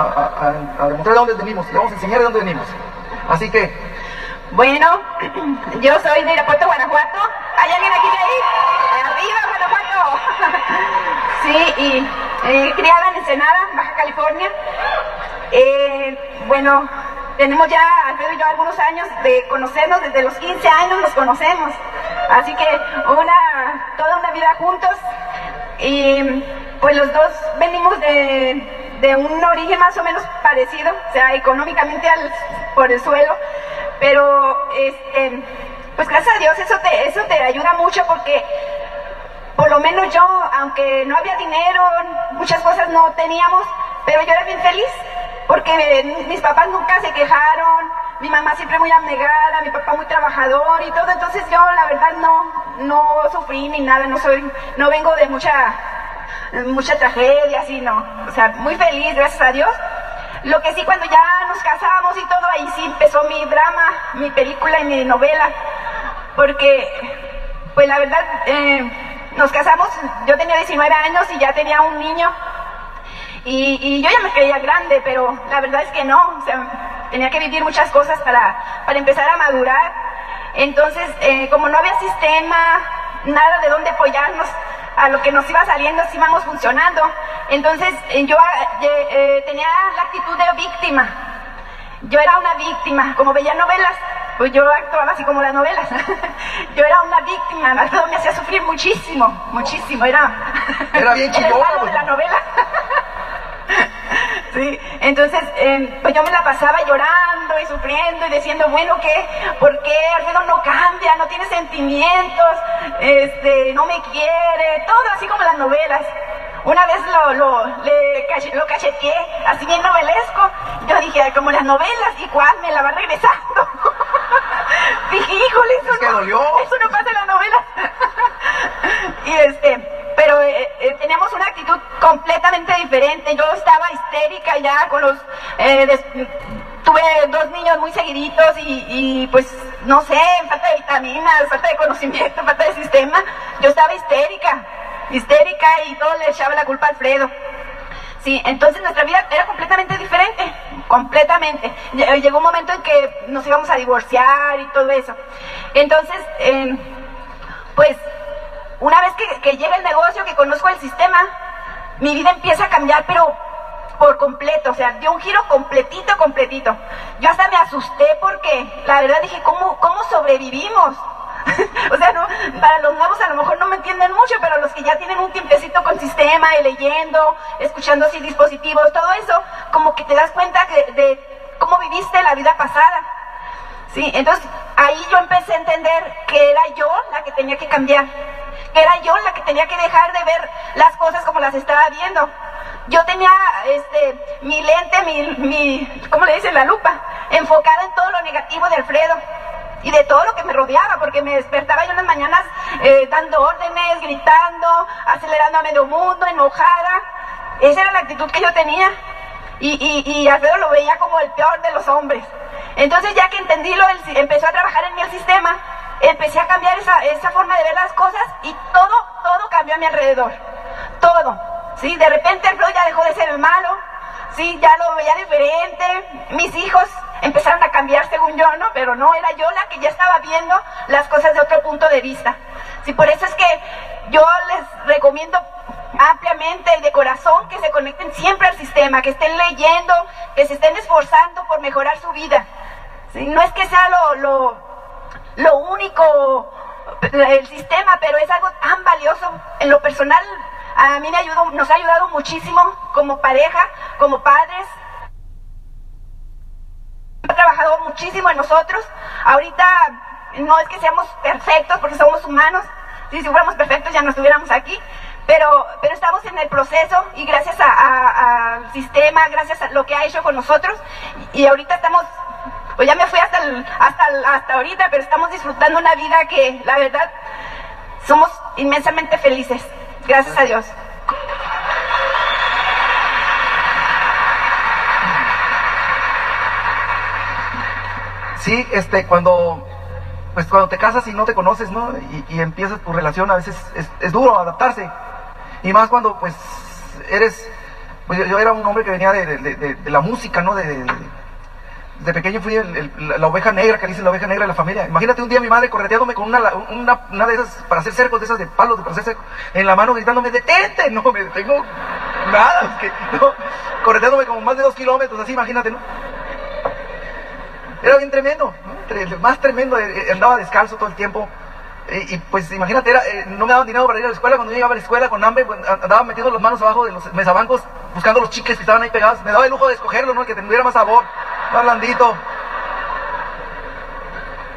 a, a- demostrar de dónde venimos, le vamos a enseñar de dónde venimos. Así que, Bueno, yo soy de Irapuato, Guanajuato. ¿Hay alguien aquí de ahí? ¡Arriba, Guanajuato! Sí, y eh, criada en Ensenada, Baja California. Eh, bueno, tenemos ya, Alfredo y yo, algunos años de conocernos, desde los 15 años nos conocemos. Así que una, toda una vida juntos. Y pues los dos venimos de, de un origen más o menos parecido, o sea, económicamente al- por el suelo, pero este, pues gracias a Dios eso te, eso te ayuda mucho porque por lo menos yo, aunque no había dinero, muchas cosas no teníamos, pero yo era bien feliz, porque mis papás nunca se quejaron, mi mamá siempre muy abnegada, mi papá muy trabajador y todo, entonces yo la verdad no, no sufrí ni nada, no soy, no vengo de mucha, mucha tragedia, así no, o sea, muy feliz, gracias a Dios. Lo que sí, cuando ya nos casamos y todo, ahí sí empezó mi drama, mi película y mi novela, porque pues la verdad, eh, nos casamos, yo tenía 19 años y ya tenía un niño. Y, y yo ya me creía grande, pero la verdad es que no. O sea, tenía que vivir muchas cosas para, para empezar a madurar. Entonces, eh, como no había sistema, nada de dónde apoyarnos a lo que nos iba saliendo, sí íbamos funcionando. Entonces, eh, yo eh, eh, tenía la actitud de víctima. Yo era una víctima, como veía novelas, pues yo actuaba así como las novelas. yo era una víctima, Alfredo me hacía sufrir muchísimo, muchísimo, era, Era bien era el chillona, malo de pues. la novela. Sí, entonces eh, pues yo me la pasaba llorando y sufriendo y diciendo, bueno, ¿qué? ¿Por qué Alfredo no cambia? No tiene sentimientos, este, no me quiere, todo así como las novelas. Una vez lo, lo, le lo cacheteé, así bien novelesco. Yo dije, "Ay, como las novelas, ¿y cuál? Me la va regresando. dije, híjole, eso, Es que no, dolió. eso no pasa en las novelas. y este, pero eh, eh, teníamos una actitud completamente diferente. Yo estaba histérica ya con los... eh, des- tuve dos niños muy seguiditos y, pues no sé, falta de vitaminas, falta de conocimiento, falta de sistema. Yo estaba histérica, histérica y todo le echaba la culpa a Alfredo. Sí, entonces nuestra vida era completamente diferente, completamente. Lle- Llegó un momento en que nos íbamos a divorciar y todo eso. Entonces, eh, pues una vez que llega el negocio, que conozco el sistema, mi vida empieza a cambiar, pero por completo, o sea, dio un giro completito, completito. Yo hasta me asusté porque la verdad dije, ¿cómo, cómo sobrevivimos? o sea, no, para los nuevos a lo mejor no me entienden mucho, pero los que ya tienen un tiempecito con sistema leyendo, escuchando así dispositivos, todo eso, como que te das cuenta que- de cómo viviste la vida pasada. Sí, entonces ahí yo empecé a entender que era yo la que tenía que cambiar, que era yo la que tenía que dejar de ver las cosas como las estaba viendo. Yo tenía este mi lente, mi, mi ¿cómo le dicen? La lupa, enfocada en todo lo negativo de Alfredo y de todo lo que me rodeaba, porque me despertaba yo en las mañanas eh, dando órdenes, gritando, acelerando a medio mundo, enojada. Esa era la actitud que yo tenía. Y, y, y Alfredo lo veía como el peor de los hombres. Entonces ya que entendí lo empezó a trabajar en mí el sistema, empecé a cambiar esa, esa forma de ver las cosas y todo, todo cambió a mi alrededor. Todo. ¿Sí? De repente Alfredo ya dejó de ser el malo, ¿sí? Ya lo veía diferente. Mis hijos empezaron a cambiar según yo, ¿no? Pero no, era yo la que ya estaba viendo las cosas de otro punto de vista. Sí, por eso es que yo les recomiendo ampliamente y de corazón que se conecten siempre al sistema, que estén leyendo, que se estén esforzando por mejorar su vida. ¿Sí? No es que sea lo, lo, lo único el sistema, pero es algo tan valioso. En lo personal, a mí me ayudó, nos ha ayudado muchísimo como pareja, como padres. Ha trabajado muchísimo en nosotros. Ahorita no es que seamos perfectos porque somos humanos. Si, fuéramos perfectos ya no estuviéramos aquí. Pero, pero estamos en el proceso y gracias al sistema, gracias a lo que ha hecho con nosotros. Y, ahorita estamos, pues ya me fui hasta, hasta, hasta ahorita, pero estamos disfrutando una vida que la verdad somos inmensamente felices. Gracias a Dios. Sí, este, cuando, pues cuando te casas y no te conoces, ¿no? Y, y empiezas tu relación, a veces es, es duro adaptarse. Y más cuando, pues, eres Pues yo, era un hombre que venía de, de- de- de la música, ¿no? De, de- pequeño fui el- la, oveja negra, que dicen la oveja negra de la familia. Imagínate un día mi madre correteándome con una, una, una de esas para hacer cercos, de esas de palos, de para en la mano gritándome, detente, no, me detengo nada, es que, no, correteándome como más de dos kilómetros, así, imagínate, ¿no? Era bien tremendo, ¿no? Más tremendo, eh, eh, andaba descalzo todo el tiempo. Y, y, pues imagínate, era, eh, no me daban dinero para ir a la escuela. Cuando yo llegaba a la escuela con hambre, pues, andaba metiendo las manos abajo de los mesabancos, buscando los chicles que estaban ahí pegados. Me daba el lujo de escogerlo, ¿no? El que tuviera más sabor, más blandito.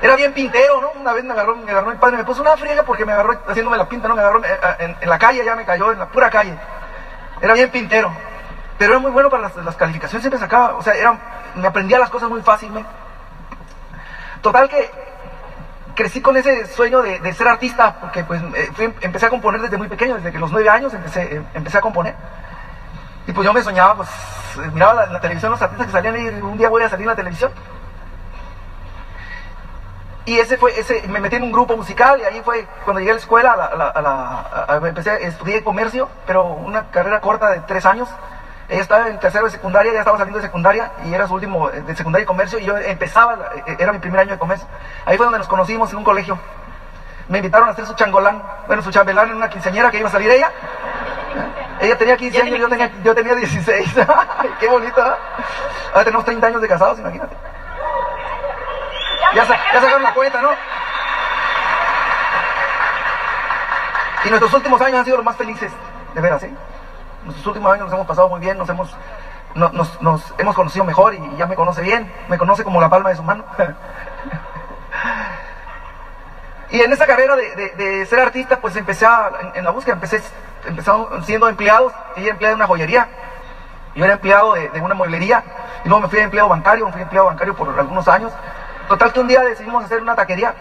Era bien pintero, ¿no? Una vez me agarró, me agarró mi padre, me puso una friega porque me agarró haciéndome la pinta, ¿no? Me agarró eh, en, en la calle, ya me cayó, en la pura calle. Era bien pintero. Pero era muy bueno para las, calificaciones, siempre sacaba, o sea, era, me aprendía las cosas muy fácilmente. Total que crecí con ese sueño de, ser artista, porque pues eh, fui- empecé a componer desde muy pequeño, desde que los nueve años eh, empecé a componer. Y pues yo me soñaba, pues miraba la, televisión, los artistas que salían y un día voy a salir en la televisión. Y ese fue, ese, me metí en un grupo musical y ahí fue cuando llegué a la escuela, a la, a a a- empecé, estudié comercio, pero una carrera corta de tres años. Ella estaba en tercero de secundaria, ya estaba saliendo de secundaria y era su último eh, de secundaria y comercio y yo empezaba, eh, era mi primer año de comercio. Ahí fue donde nos conocimos en un colegio. Me invitaron a hacer su changolán, bueno, su chambelán en una quinceañera que iba a salir ella. Ella tenía 15 años, yo tenía, yo tenía 16. Ay, Qué bonito, ¿eh? Ahora tenemos 30 años de casados, imagínate. Ya, sa- ya sacaron la cuenta, ¿no? Y nuestros últimos años han sido los más felices, de veras, ¿sí? Nuestros últimos años nos hemos pasado muy bien, nos hemos, no- nos, nos hemos conocido mejor y ya me conoce bien, me conoce como la palma de su mano. y en esa carrera de, de- de ser artista, pues empecé a- en, en la búsqueda, empecé, empecé siendo empleados, ella empleada en una joyería, yo era empleado de, de una mueblería y luego me fui a empleado bancario, me fui a empleado bancario por algunos años. Total que un día decidimos hacer una taquería,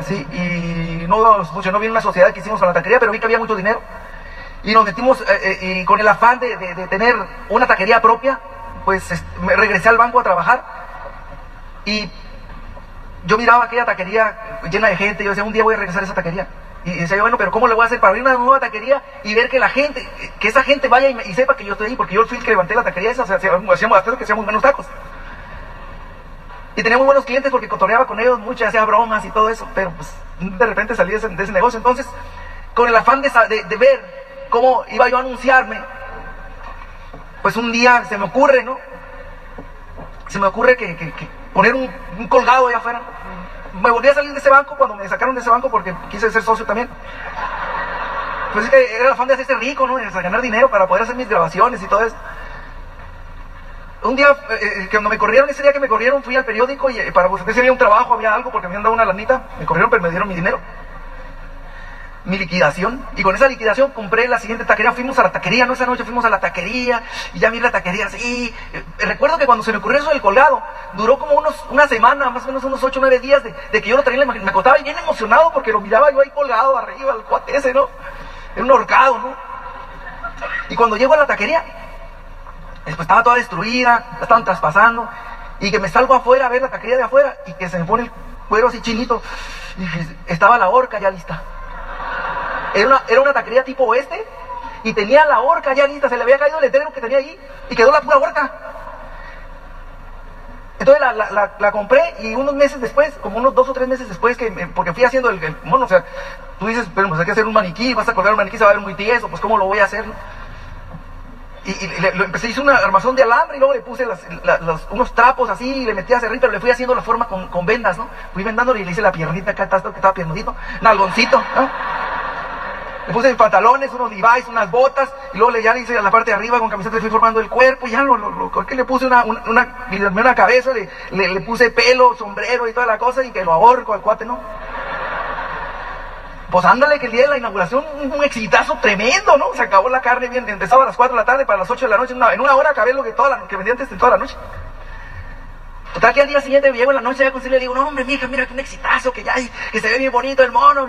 ¿sí? y no funcionó bien una sociedad que hicimos con la taquería, pero vi que había mucho dinero. Y nos metimos, eh, eh, y con el afán de, de- de tener una taquería propia, pues regresé al banco a trabajar. Y yo miraba aquella taquería llena de gente, y yo decía, un día voy a regresar a esa taquería. Y decía yo, bueno, pero ¿cómo le voy a hacer para abrir una nueva taquería y ver que la gente, que esa gente vaya y, sepa que yo estoy ahí? Porque yo fui el que levanté la taquería esa, o sea, hacíamos hacíamos que hacíamos buenos tacos. Y tenía muy buenos clientes porque cotorreaba con ellos mucho, hacía bromas y todo eso, pero pues de repente salí de ese, negocio. Entonces, con el afán de, ver cómo iba yo a anunciarme, pues un día se me ocurre, ¿no? Se me ocurre que, poner un colgado allá afuera. Me volví a salir de ese banco cuando me sacaron de ese banco porque quise ser socio también. Pues era el afán de hacerse rico, ¿no? Ganar dinero para poder hacer mis grabaciones y todo eso. Un día, eh, eh, cuando me corrieron, ese día que me corrieron, fui al periódico y eh, para buscar si había un trabajo, había algo, porque me habían dado una lanita. Me corrieron, pero me dieron mi dinero. Mi liquidación. Y con esa liquidación compré la siguiente taquería. Fuimos a la taquería, ¿no? Esa noche fuimos a la taquería y ya vi la taquería así. Eh, recuerdo que cuando se me ocurrió eso del colgado, duró como unos, una semana, más o menos unos 8 o 9 días de, que yo lo traía Me acostaba bien emocionado porque lo miraba yo ahí colgado arriba, el cuate ese, ¿no? Era un horcado, ¿no? Y cuando llego a la taquería, Después estaba toda destruida, la estaban traspasando, y que me salgo afuera a ver la taquería de afuera, y que se me pone el cuero así chinito, y estaba la horca ya lista. Era una, era una taquería tipo oeste, y tenía la horca ya lista, se le había caído el letrero que tenía ahí, y quedó la pura horca. Entonces la, la- compré y unos meses después, como unos dos o tres meses después, que porque fui haciendo el, el mono, o sea, tú dices, pero pues hay que hacer un maniquí, vas a colgar un maniquí, se va a ver muy tieso, pues cómo lo voy a hacer. Y, y le, lo empecé, hice una armazón de alambre y luego le puse unos trapos así y le metí a cerrar, pero le fui haciendo la forma con, vendas, ¿no? Fui vendándole y le hice la piernita acá, que estaba piernudito, nalgoncito, ¿no? Le puse pantalones, unos Levi's, unas botas, y luego le ya le hice a la parte de arriba con camiseta, le fui formando el cuerpo, y ya lo, lo, lo corté, le puse una, una, una, le cabeza, le, le, le puse pelo, sombrero y toda la cosa, y que lo ahorco al cuate, ¿no? Pues ándale, que el día de la inauguración, un, un exitazo tremendo, ¿no? Se acabó la carne bien, empezaba a las 4 de la tarde para las 8 de la noche, en una, hora acabé lo que, toda la, que vendía antes de toda la noche. Total que al día siguiente me llego en la noche a con y le digo, no hombre, mija, mira que un exitazo, que ya, que se ve bien bonito el mono.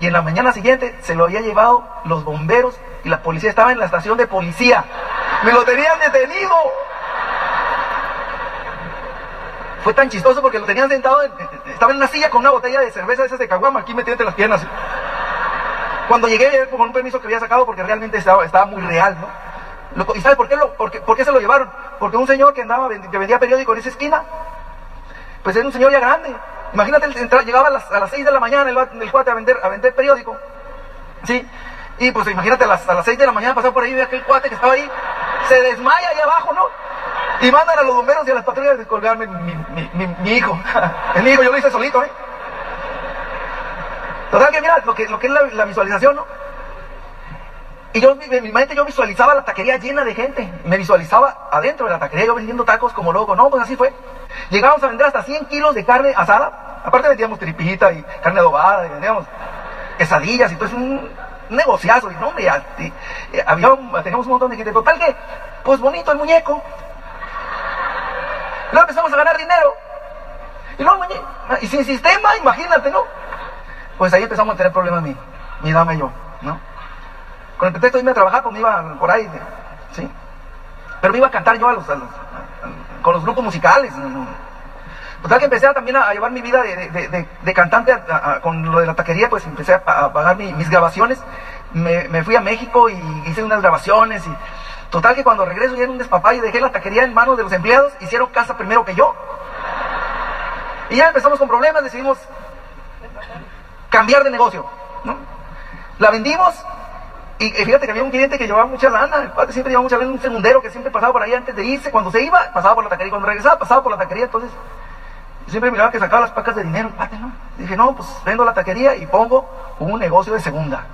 Y en la mañana siguiente se lo había llevado los bomberos y la policía estaba en la estación de policía. Me lo tenían detenido. Fue tan chistoso porque lo tenían sentado, en- estaba en una silla con una botella de cerveza de esas de caguama aquí metida las piernas. Cuando llegué con un permiso que había sacado porque realmente estaba, muy real, ¿no? ¿Y sabe por qué, lo, por, qué, por qué se lo llevaron? Porque un señor que andaba, que vendía periódico en esa esquina, pues era un señor ya grande. Imagínate, entra- llegaba a las, a las 6 de la mañana el, el cuate a vender, a vender periódico. ¿Sí? Y pues imagínate, a las, a las 6 de la mañana pasar por ahí, ve aquel cuate que estaba ahí, se desmaya ahí abajo, ¿no? Y mandan a los bomberos y a las patrullas a descolgarme mi, mi, mi, mi hijo. El hijo yo lo hice solito, ¿eh? Total que mira lo que, lo que es la, visualización, ¿no? Y yo, en mi mente yo visualizaba la taquería llena de gente. Me visualizaba adentro de la taquería, yo vendiendo tacos como loco. No, pues así fue. Llegábamos a vender hasta 100 kilos de carne asada. Aparte vendíamos tripita y carne adobada y vendíamos quesadillas y todo es un negociazo. Y no, hombre, y- y había un- teníamos un montón de gente. Total que, pues bonito el muñeco. Luego empezamos a ganar dinero. Y luego y sin sistema, imagínate, ¿no? Pues ahí empezamos a tener problemas mi, mi dama y yo, ¿no? Con el pretexto de irme a trabajar, pues me iba por ahí, ¿sí? Pero me iba a cantar yo a los, con los grupos musicales. ¿no? Total que empecé también a, llevar mi vida de, de- de- cantante con lo de la taquería, pues empecé a, pa- a pagar mi- mis grabaciones. Me fui a México y hice unas grabaciones y total que cuando regreso ya en un despapalle dejé la taquería en manos de los empleados, hicieron casa primero que yo. Y ya empezamos con problemas, decidimos cambiar de negocio, ¿no? La vendimos y eh, fíjate que había un cliente que llevaba mucha lana, el cuate siempre llevaba mucha lana, un segundero que siempre pasaba por ahí antes de irse, cuando se iba, pasaba por la taquería, cuando regresaba, pasaba por la taquería, entonces siempre miraba que sacaba las pacas de dinero, el cuate, ¿no? Dije, no, pues vendo la taquería y pongo un negocio de segunda.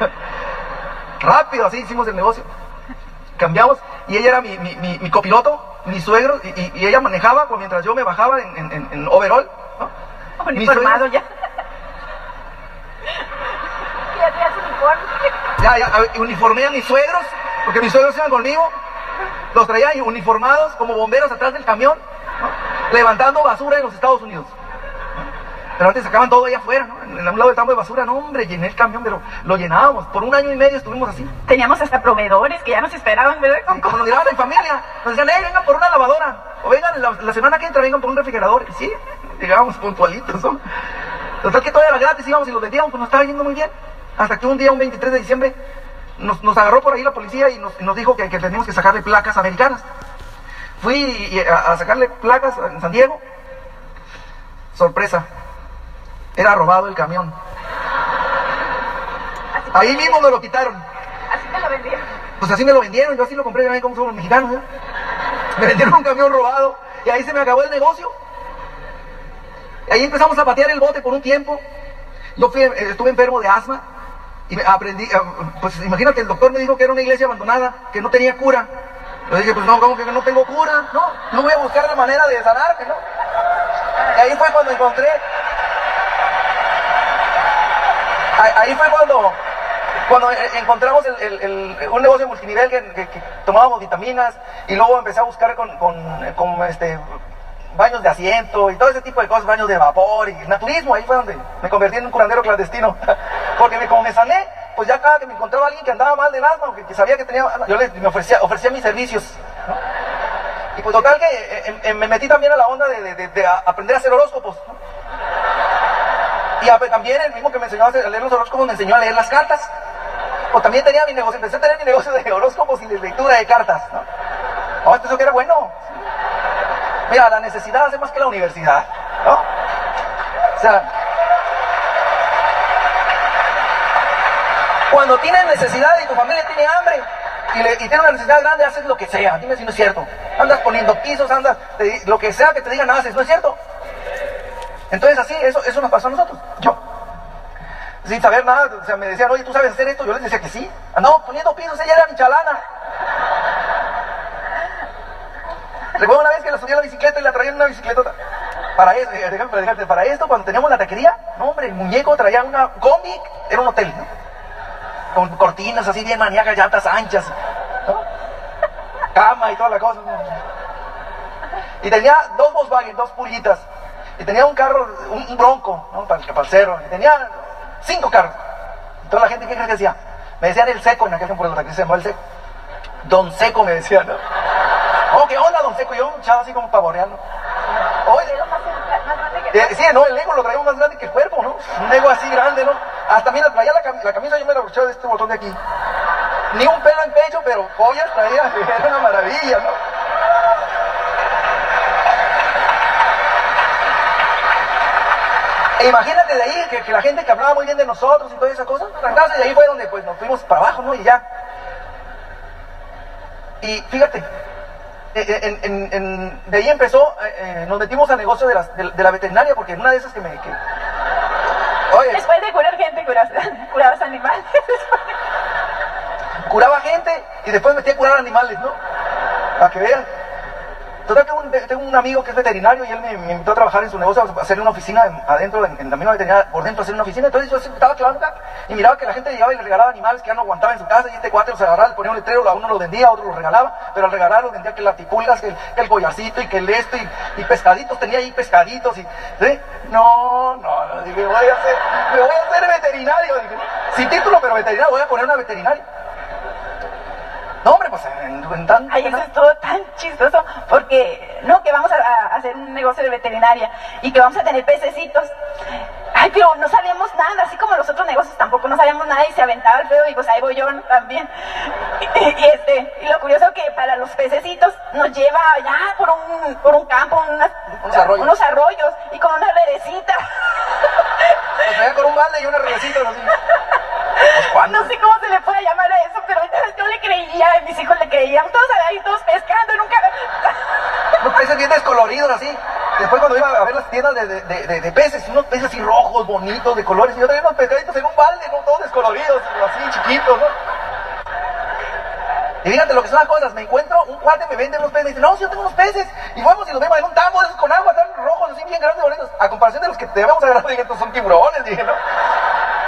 Rápido, así hicimos el negocio. Cambiamos y ella era mi, mi, mi, mi copiloto, mi suegro, y, y- y ella manejaba pues, mientras yo me bajaba en, en, en- overall. ¿no? Uniformado suegro- ya. Ya. Ya, uniformé a mis suegros, porque mis suegros iban conmigo, los traía uniformados como bomberos atrás del camión, ¿no? levantando basura en los Estados Unidos. Pero antes sacaban todo allá afuera, ¿no? En un lado del tambo de basura, no hombre, llené el camión, pero lo llenábamos. Por un año y medio estuvimos así. Teníamos hasta proveedores que ya nos esperaban, ¿verdad? Con Como nos miraban en familia, nos decían, eh, vengan por una lavadora, o vengan la, la semana que entra, vengan por un refrigerador. Y sí, llegábamos puntualitos, ¿no? Total que todo era gratis, íbamos y los vendíamos, pues nos estaba yendo muy bien. Hasta que un día, un 23 de diciembre, nos, nos agarró por ahí la policía y nos, nos dijo que, que teníamos que sacarle placas americanas. Fui y- y a, a sacarle placas en San Diego. Sorpresa, era robado el camión. Ahí mismo me lo quitaron. Así te lo vendieron. Pues así me lo vendieron, yo así lo compré, ¿ven cómo somos los mexicanos? eh? Me vendieron un camión robado y ahí se me acabó el negocio. Y ahí empezamos a patear el bote por un tiempo. Yo fui, eh, estuve enfermo de asma y me aprendí, eh, pues imagínate, el doctor me dijo que era una iglesia abandonada, que no tenía cura. Yo dije, pues no, ¿cómo que no tengo cura? No, no voy a buscar la manera de sanarte, ¿no? Y ahí fue cuando encontré, ahí, fue cuando cuando eh, encontramos un negocio multinivel que, que- tomábamos vitaminas y luego empecé a buscar con, con, este, baños de asiento y todo ese tipo de cosas, baños de vapor y naturismo, ahí fue donde me convertí en un curandero clandestino. Porque me, como me sané, pues ya cada que me encontraba alguien que andaba mal del asma que, que sabía que tenía, yo le, me ofrecía, ofrecía mis servicios. Y pues total que eh, eh, me metí también a la onda de, aprender a hacer horóscopos. Y también el mismo que me enseñó a leer los horóscopos me enseñó a leer las cartas. O también tenía mi negocio, empecé a tener mi negocio de horóscopos y de lectura de cartas, ¿no? Oh, esto eso que era bueno. Mira, la necesidad hace más que la universidad, ¿no? O sea, cuando tienes necesidad y tu familia tiene hambre y, le- y tiene una necesidad grande, haces lo que sea. Dime si no es cierto. Andas poniendo pisos, andas, te- lo que sea que te digan haces, ¿no es cierto? Entonces así, eso, eso nos pasó a nosotros. Yo sin saber nada, o sea, me decían, oye, ¿tú sabes hacer esto? Yo les decía que sí. Andamos poniendo pisos, ella era mi chalana. Recuerdo una vez que la subí a la bicicleta y la traía en una bicicleta. Para eso, déjame platicarte, para esto, cuando teníamos la taquería, no hombre, el muñeco traía una combi, era un hotel, ¿no? Con cortinas así bien maníacas, llantas anchas, ¿no? Cama y toda la cosa. Y tenía dos Volkswagen, dos pullitas. Y tenía un carro, un, un bronco, ¿no? Para, el- para el cerro. Y tenía cinco carros. Y toda la gente, ¿qué crees que decía? Me decían el seco, en aquel tiempo taxi se llamaba el seco. Don Seco me decían, ¿no? Oh, ¿qué onda, Don Seco? Y yo, un chavo así como pavoreando. Oye, eh, sí, no, el ego lo traía más grande que el cuerpo, ¿no? Un ego así grande, ¿no? Hasta mira, traía la, cam- la camisa, yo me la abrochaba de este botón de aquí. Ni un pelo en pecho, pero joyas traía, era una maravilla, ¿no? E imagínate de ahí que, que, la gente que hablaba muy bien de nosotros y toda esa cosa, y de ahí fue donde pues nos fuimos para abajo, ¿no? Y ya. Y fíjate, en, en, en, de ahí empezó, eh, eh, nos metimos al negocio de la, de, de la, veterinaria, porque en una de esas que me... Que, oye, Después de curar gente, curas, curabas animales. Curaba gente y después metí a curar animales, ¿no? Para que vean. Total, tengo un, amigo que es veterinario y él me, invitó a trabajar en su negocio, a hacerle una oficina adentro, en, en, la misma veterinaria, por dentro, hacer una oficina. Entonces yo estaba clavando y miraba que la gente llegaba y le regalaba animales que ya no aguantaba en su casa y este cuate los agarraba, le ponía un letrero, a uno los vendía, a otro los regalaba, pero al regalar los vendía que la tipulgas, que el, collarcito y que el esto y, pescaditos, tenía ahí pescaditos y. No, no, no, voy a hacer, me voy a hacer veterinario, dije, sin título, pero veterinario, voy a poner una veterinaria. No, hombre, pues en, en tan... Ay, eso es todo tan chistoso, porque, no, que vamos a, a, hacer un negocio de veterinaria y que vamos a tener pececitos. Ay, pero no sabíamos nada, así como los otros negocios tampoco no sabíamos nada y se aventaba el feo y pues ahí voy yo también. Y, y, este, y lo curioso que para los pececitos nos lleva allá por un, por un campo, unas, unos, arroyos. unos arroyos y con una redecita. Nos traía con un balde y una redecita así. Pues, no sé cómo se le puede llamar a eso, pero yo le creía, y mis hijos le creían, todos ahí, todos pescando, nunca... Unos peces bien descoloridos así. Después cuando iba a ver las tiendas de, de, de, de, peces, unos peces así rojos, bonitos, de colores, y yo traía unos pescaditos en un balde, ¿no? Todos descoloridos, así, chiquitos, ¿no? Y fíjate lo que son las cosas, me encuentro, un cuate me vende unos peces, me dice, no, si yo tengo unos peces, y vamos y los vemos en un tambo esos con agua, tan rojos, así bien grandes, bonitos, a comparación de los que debemos agarrar, dije, estos son tiburones, dije, ¿no?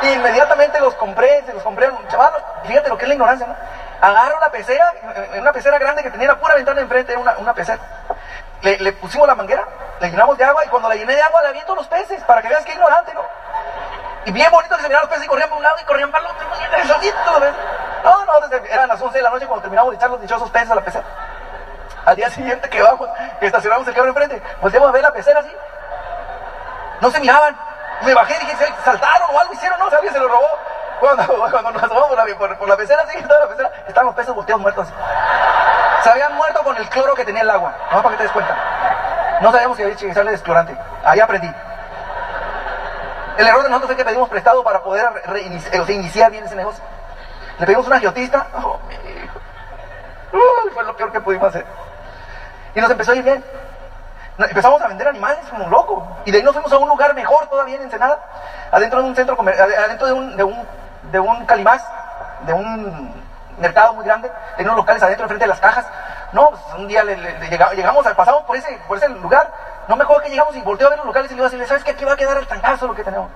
Y inmediatamente los compré, se los compré a un chaval, fíjate lo que es la ignorancia, ¿no? Agarro una pecera, una pecera grande que tenía la pura ventana enfrente, era una, pecera. Le, le, pusimos la manguera, le llenamos de agua, y cuando la llené de agua le aviento los peces, para que veas que ignorante, ¿no? Y bien bonito que se miraban los peces y corrían por un lado y corrían para el otro, No, no, desde, eran las 11 de la noche cuando terminamos de echar los dichosos peces a la pecera. Al día siguiente que vamos, que estacionamos el carro enfrente, volteamos a ver la pecera así. No se miraban. Me bajé y dije, saltaron o algo hicieron, no, alguien se lo robó. Cuando, cuando nos asomamos por la, por, la pecera, así, toda la pecera, estaban los peces volteados muertos. Se habían muerto con el cloro que tenía el agua. No, para que te des cuenta. No sabíamos que había que echarle desclorante. Ahí aprendí. El error de nosotros es que pedimos prestado para poder o iniciar bien ese negocio. Le pedimos una geotista. Oh, mi hijo. Uy, fue lo peor que pudimos hacer. Y nos empezó a ir bien. Empezamos a vender animales como locos. Y de ahí nos fuimos a un lugar mejor todavía en Ensenada. Adentro de un centro comercial, adentro de un, de un, de un calimás, de un mercado muy grande. Tenía unos locales adentro, enfrente de las cajas. No, pues un día le, le, le llegamos, pasamos por ese, por ese lugar. No me acuerdo que llegamos y volteó a ver los locales y le iba a decir, ¿sabes qué? Aquí va a quedar el tangazo lo que tenemos.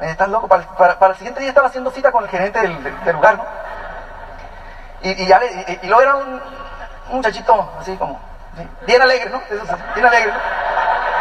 Eh, estás loco. Para, el siguiente día estaba haciendo cita con el gerente del, lugar, ¿no? Y, y ya le, y, y, luego era un, un muchachito así como, bien alegre, ¿no? Bien alegre, ¿no?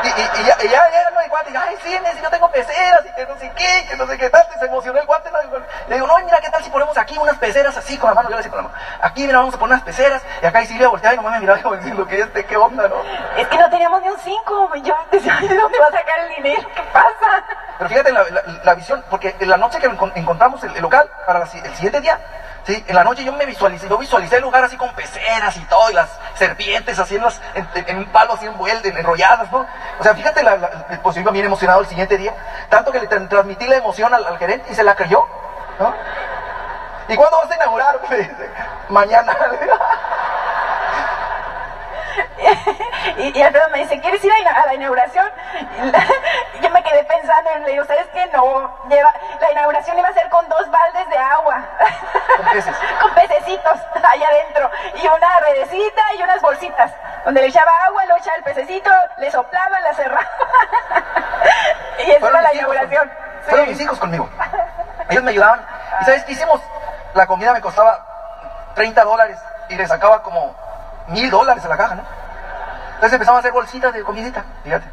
Y, y, y, ya, y ya llegan ¿no? el guante y ay, sí, si yo tengo peceras y que no sé qué, que no sé qué tal, se emocionó el guante, ¿no? Y le digo, no, mira, ¿qué tal si ponemos aquí unas peceras así con la mano? Yo le decía con la mano, aquí, mira, vamos a poner unas peceras, y acá y Silvia volteaba y nomás me miraba como diciendo, ¿qué este, qué onda, no? Es que no teníamos ni un cinco, yo decía, ¿de dónde va a sacar el dinero? ¿Qué pasa? Pero fíjate la, la, la visión, porque en la noche que encontramos el, el local, para la, el siguiente día, ¿sí? En la noche yo me visualicé, yo visualicé el lugar así con peceras y todo, y las serpientes así en, las, en, un palo así envueltas, enrolladas, ¿no? O sea, fíjate, la, la, pues yo iba bien emocionado el siguiente día, tanto que le tra transmití la emoción al, al, gerente y se la creyó, ¿no? ¿Y cuándo vas a inaugurar? Me dice, mañana. y, y Alfredo me dice, ¿quieres ir a, la inauguración? Y yo me quedé pensando y le digo, ¿sabes qué? No, lleva, la inauguración iba a ser con dos baldes de agua. ¿Con peces? con pececitos allá adentro. Y una redecita y unas bolsitas. Donde le echaba agua, le echaba el pececito, le soplaba, la cerraba. y esa era la inauguración. Con, fueron mis hijos conmigo. Ellos me ayudaban. ¿Y sabes qué hicimos? La comida me costaba 30 dólares y le sacaba como mil dólares a la caja, ¿no? Entonces empezamos a hacer bolsitas de comidita, fíjate.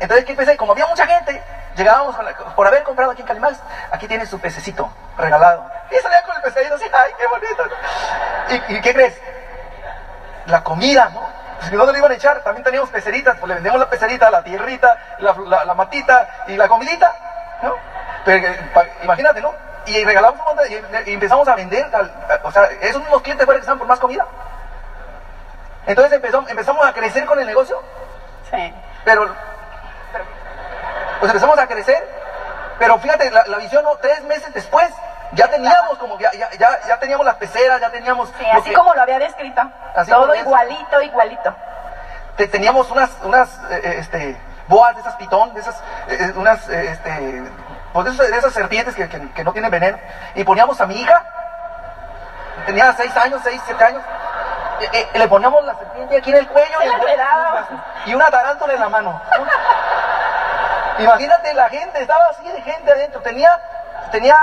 Entonces, ¿qué empecé? Como había mucha gente, llegábamos por haber comprado aquí en Calimás, aquí tiene su pececito regalado. Y salía con el pececito así, ¡ay, qué bonito! ¿Y, ¿Y, qué crees? La comida, ¿no? Pues si no le iban a echar, también teníamos peceritas, pues le vendemos la pecerita, la tierrita, la, matita y la comidita, ¿no? Pero imagínate, ¿no? y regalamos y, y empezamos a vender, o sea, esos mismos clientes fueron que estaban por más comida. Entonces empezó- empezamos a crecer con el negocio, Sí. pero, pues empezamos a crecer, pero fíjate, la, la visión, ¿no? tres meses después, ya teníamos como, ya, ya, ya, ya teníamos las peceras, ya teníamos... Sí, así que- como lo había descrito. Todo igualito, igualito. te- teníamos unas, unas eh, eh, este, boas de esas pitón, de esas, eh, eh, unas, eh, este, pues de esas, de esas serpientes que, que- que no tienen veneno, y poníamos a mi hija, tenía seis años, seis, siete años, eh, eh, le poníamos la serpiente aquí en el cuello y, y una tarántula en la mano. ¿no? Imagínate, la gente, estaba así de gente adentro, tenía, tenía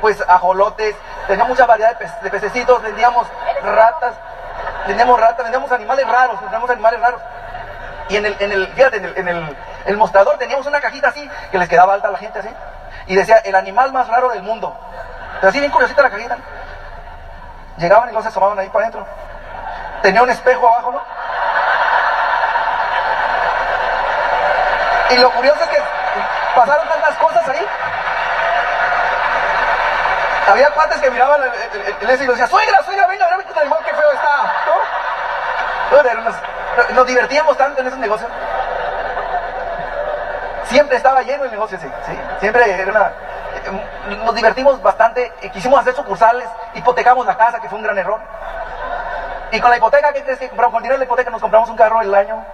pues ajolotes, tenía mucha variedad de, pe- de pececitos, vendíamos ratas, vendíamos ratas, vendíamos animales raros, vendíamos animales raros. Y en el, en el, fíjate, en el, en el, el mostrador teníamos una cajita así, que les quedaba alta a la gente así, y decía, el animal más raro del mundo. Pero así bien curiosita la cajita. Llegaban y no se asomaban ahí para adentro. Tenía un espejo abajo, ¿no? Y lo curioso es que pasaron tantas cosas ahí. Había cuates que miraban el, el, el- el y decían, suegra, suegra, venga, venga, qué animal, qué feo está. ¿no? Nos divertíamos tanto en esos negocios. Siempre estaba lleno el negocio, sí, sí. Siempre era una... eh, Nos divertimos bastante, eh, quisimos hacer sucursales, hipotecamos la casa, que fue un gran error. Y con la hipoteca, ¿qué crees que compramos? Con el dinero de la hipoteca nos compramos un carro el año.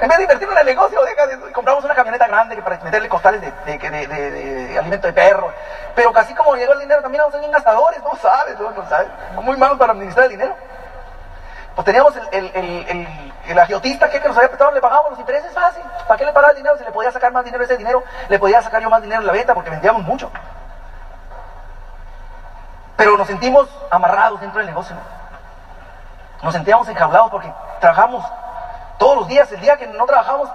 En vez de invertirlo en el negocio, deja de- compramos una camioneta grande que para meterle costales de- de- de alimento de perro. Pero casi como llegó el dinero, también vamos a ser bien gastadores, no sabes, no, no sabes. Muy malos para administrar el dinero. Pues teníamos el, el, el, el, el agiotista que, que nos había prestado, le pagábamos los intereses fácil. ¿Para qué le pagaba el dinero? Si le podía sacar más dinero ese dinero, le podía sacar yo más dinero en la venta porque vendíamos mucho. Pero nos sentimos amarrados dentro del negocio. ¿no? Nos sentíamos enjaulados porque trabajamos todos los días. El día que no trabajamos,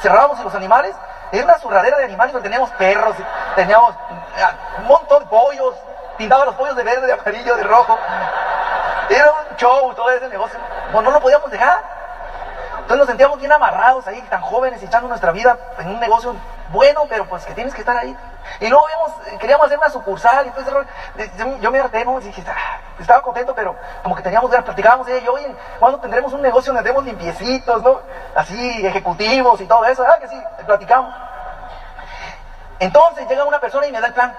cerrábamos los animales. Era una zurradera de animales donde teníamos perros, teníamos ah, un montón de pollos. Pintaba los pollos de verde, de amarillo, de rojo. Era un show todo ese negocio. No lo podíamos dejar. Entonces nos sentíamos bien amarrados ahí, tan jóvenes, echando nuestra vida en un negocio bueno, pero pues que tienes que estar ahí. Y luego vimos, queríamos hacer una sucursal y todo ese. Yo- me harté, ¿no? Y "Ah", estaba contento, pero como que teníamos ganas, platicábamos y yo, oye, ¿cuándo tendremos un negocio donde andemos limpiecitos, no? Así, ejecutivos y todo eso, ah, que sí, platicamos. Entonces llega una persona y me da el plan.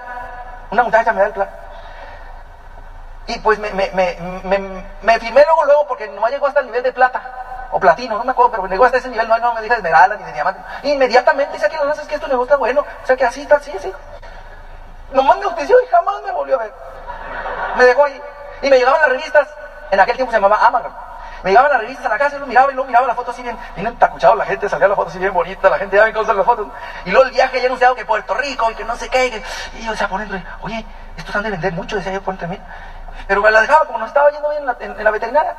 Una muchacha me da el plan. Y pues me, me firmé luego, luego, porque no llegó hasta el nivel de plata, o platino, no me acuerdo, pero llegó hasta ese nivel, no, no me de esmeralda ni de diamante. Inmediatamente dice aquí las lanzas que esto negocio está bueno, o sea que así está, así, así. Nomás me auspició y jamás me volvió a ver. Me dejó ahí. Y me llegaban las revistas, en aquel tiempo se llamaba Amazon. Me llegaban las revistas a la casa y lo miraba y luego miraba la foto así bien, bien entacuchado la gente, salía la foto así bien bonita, la gente ya cómo son las fotos. Y luego el viaje ya anunciado que Puerto Rico y que no sé qué. y que- Y yo decía por dentro, oye, estos han de vender mucho, decía yo por dentro de mí. Pero me la dejaba, como no estaba yendo bien en la, en- en la veterinaria,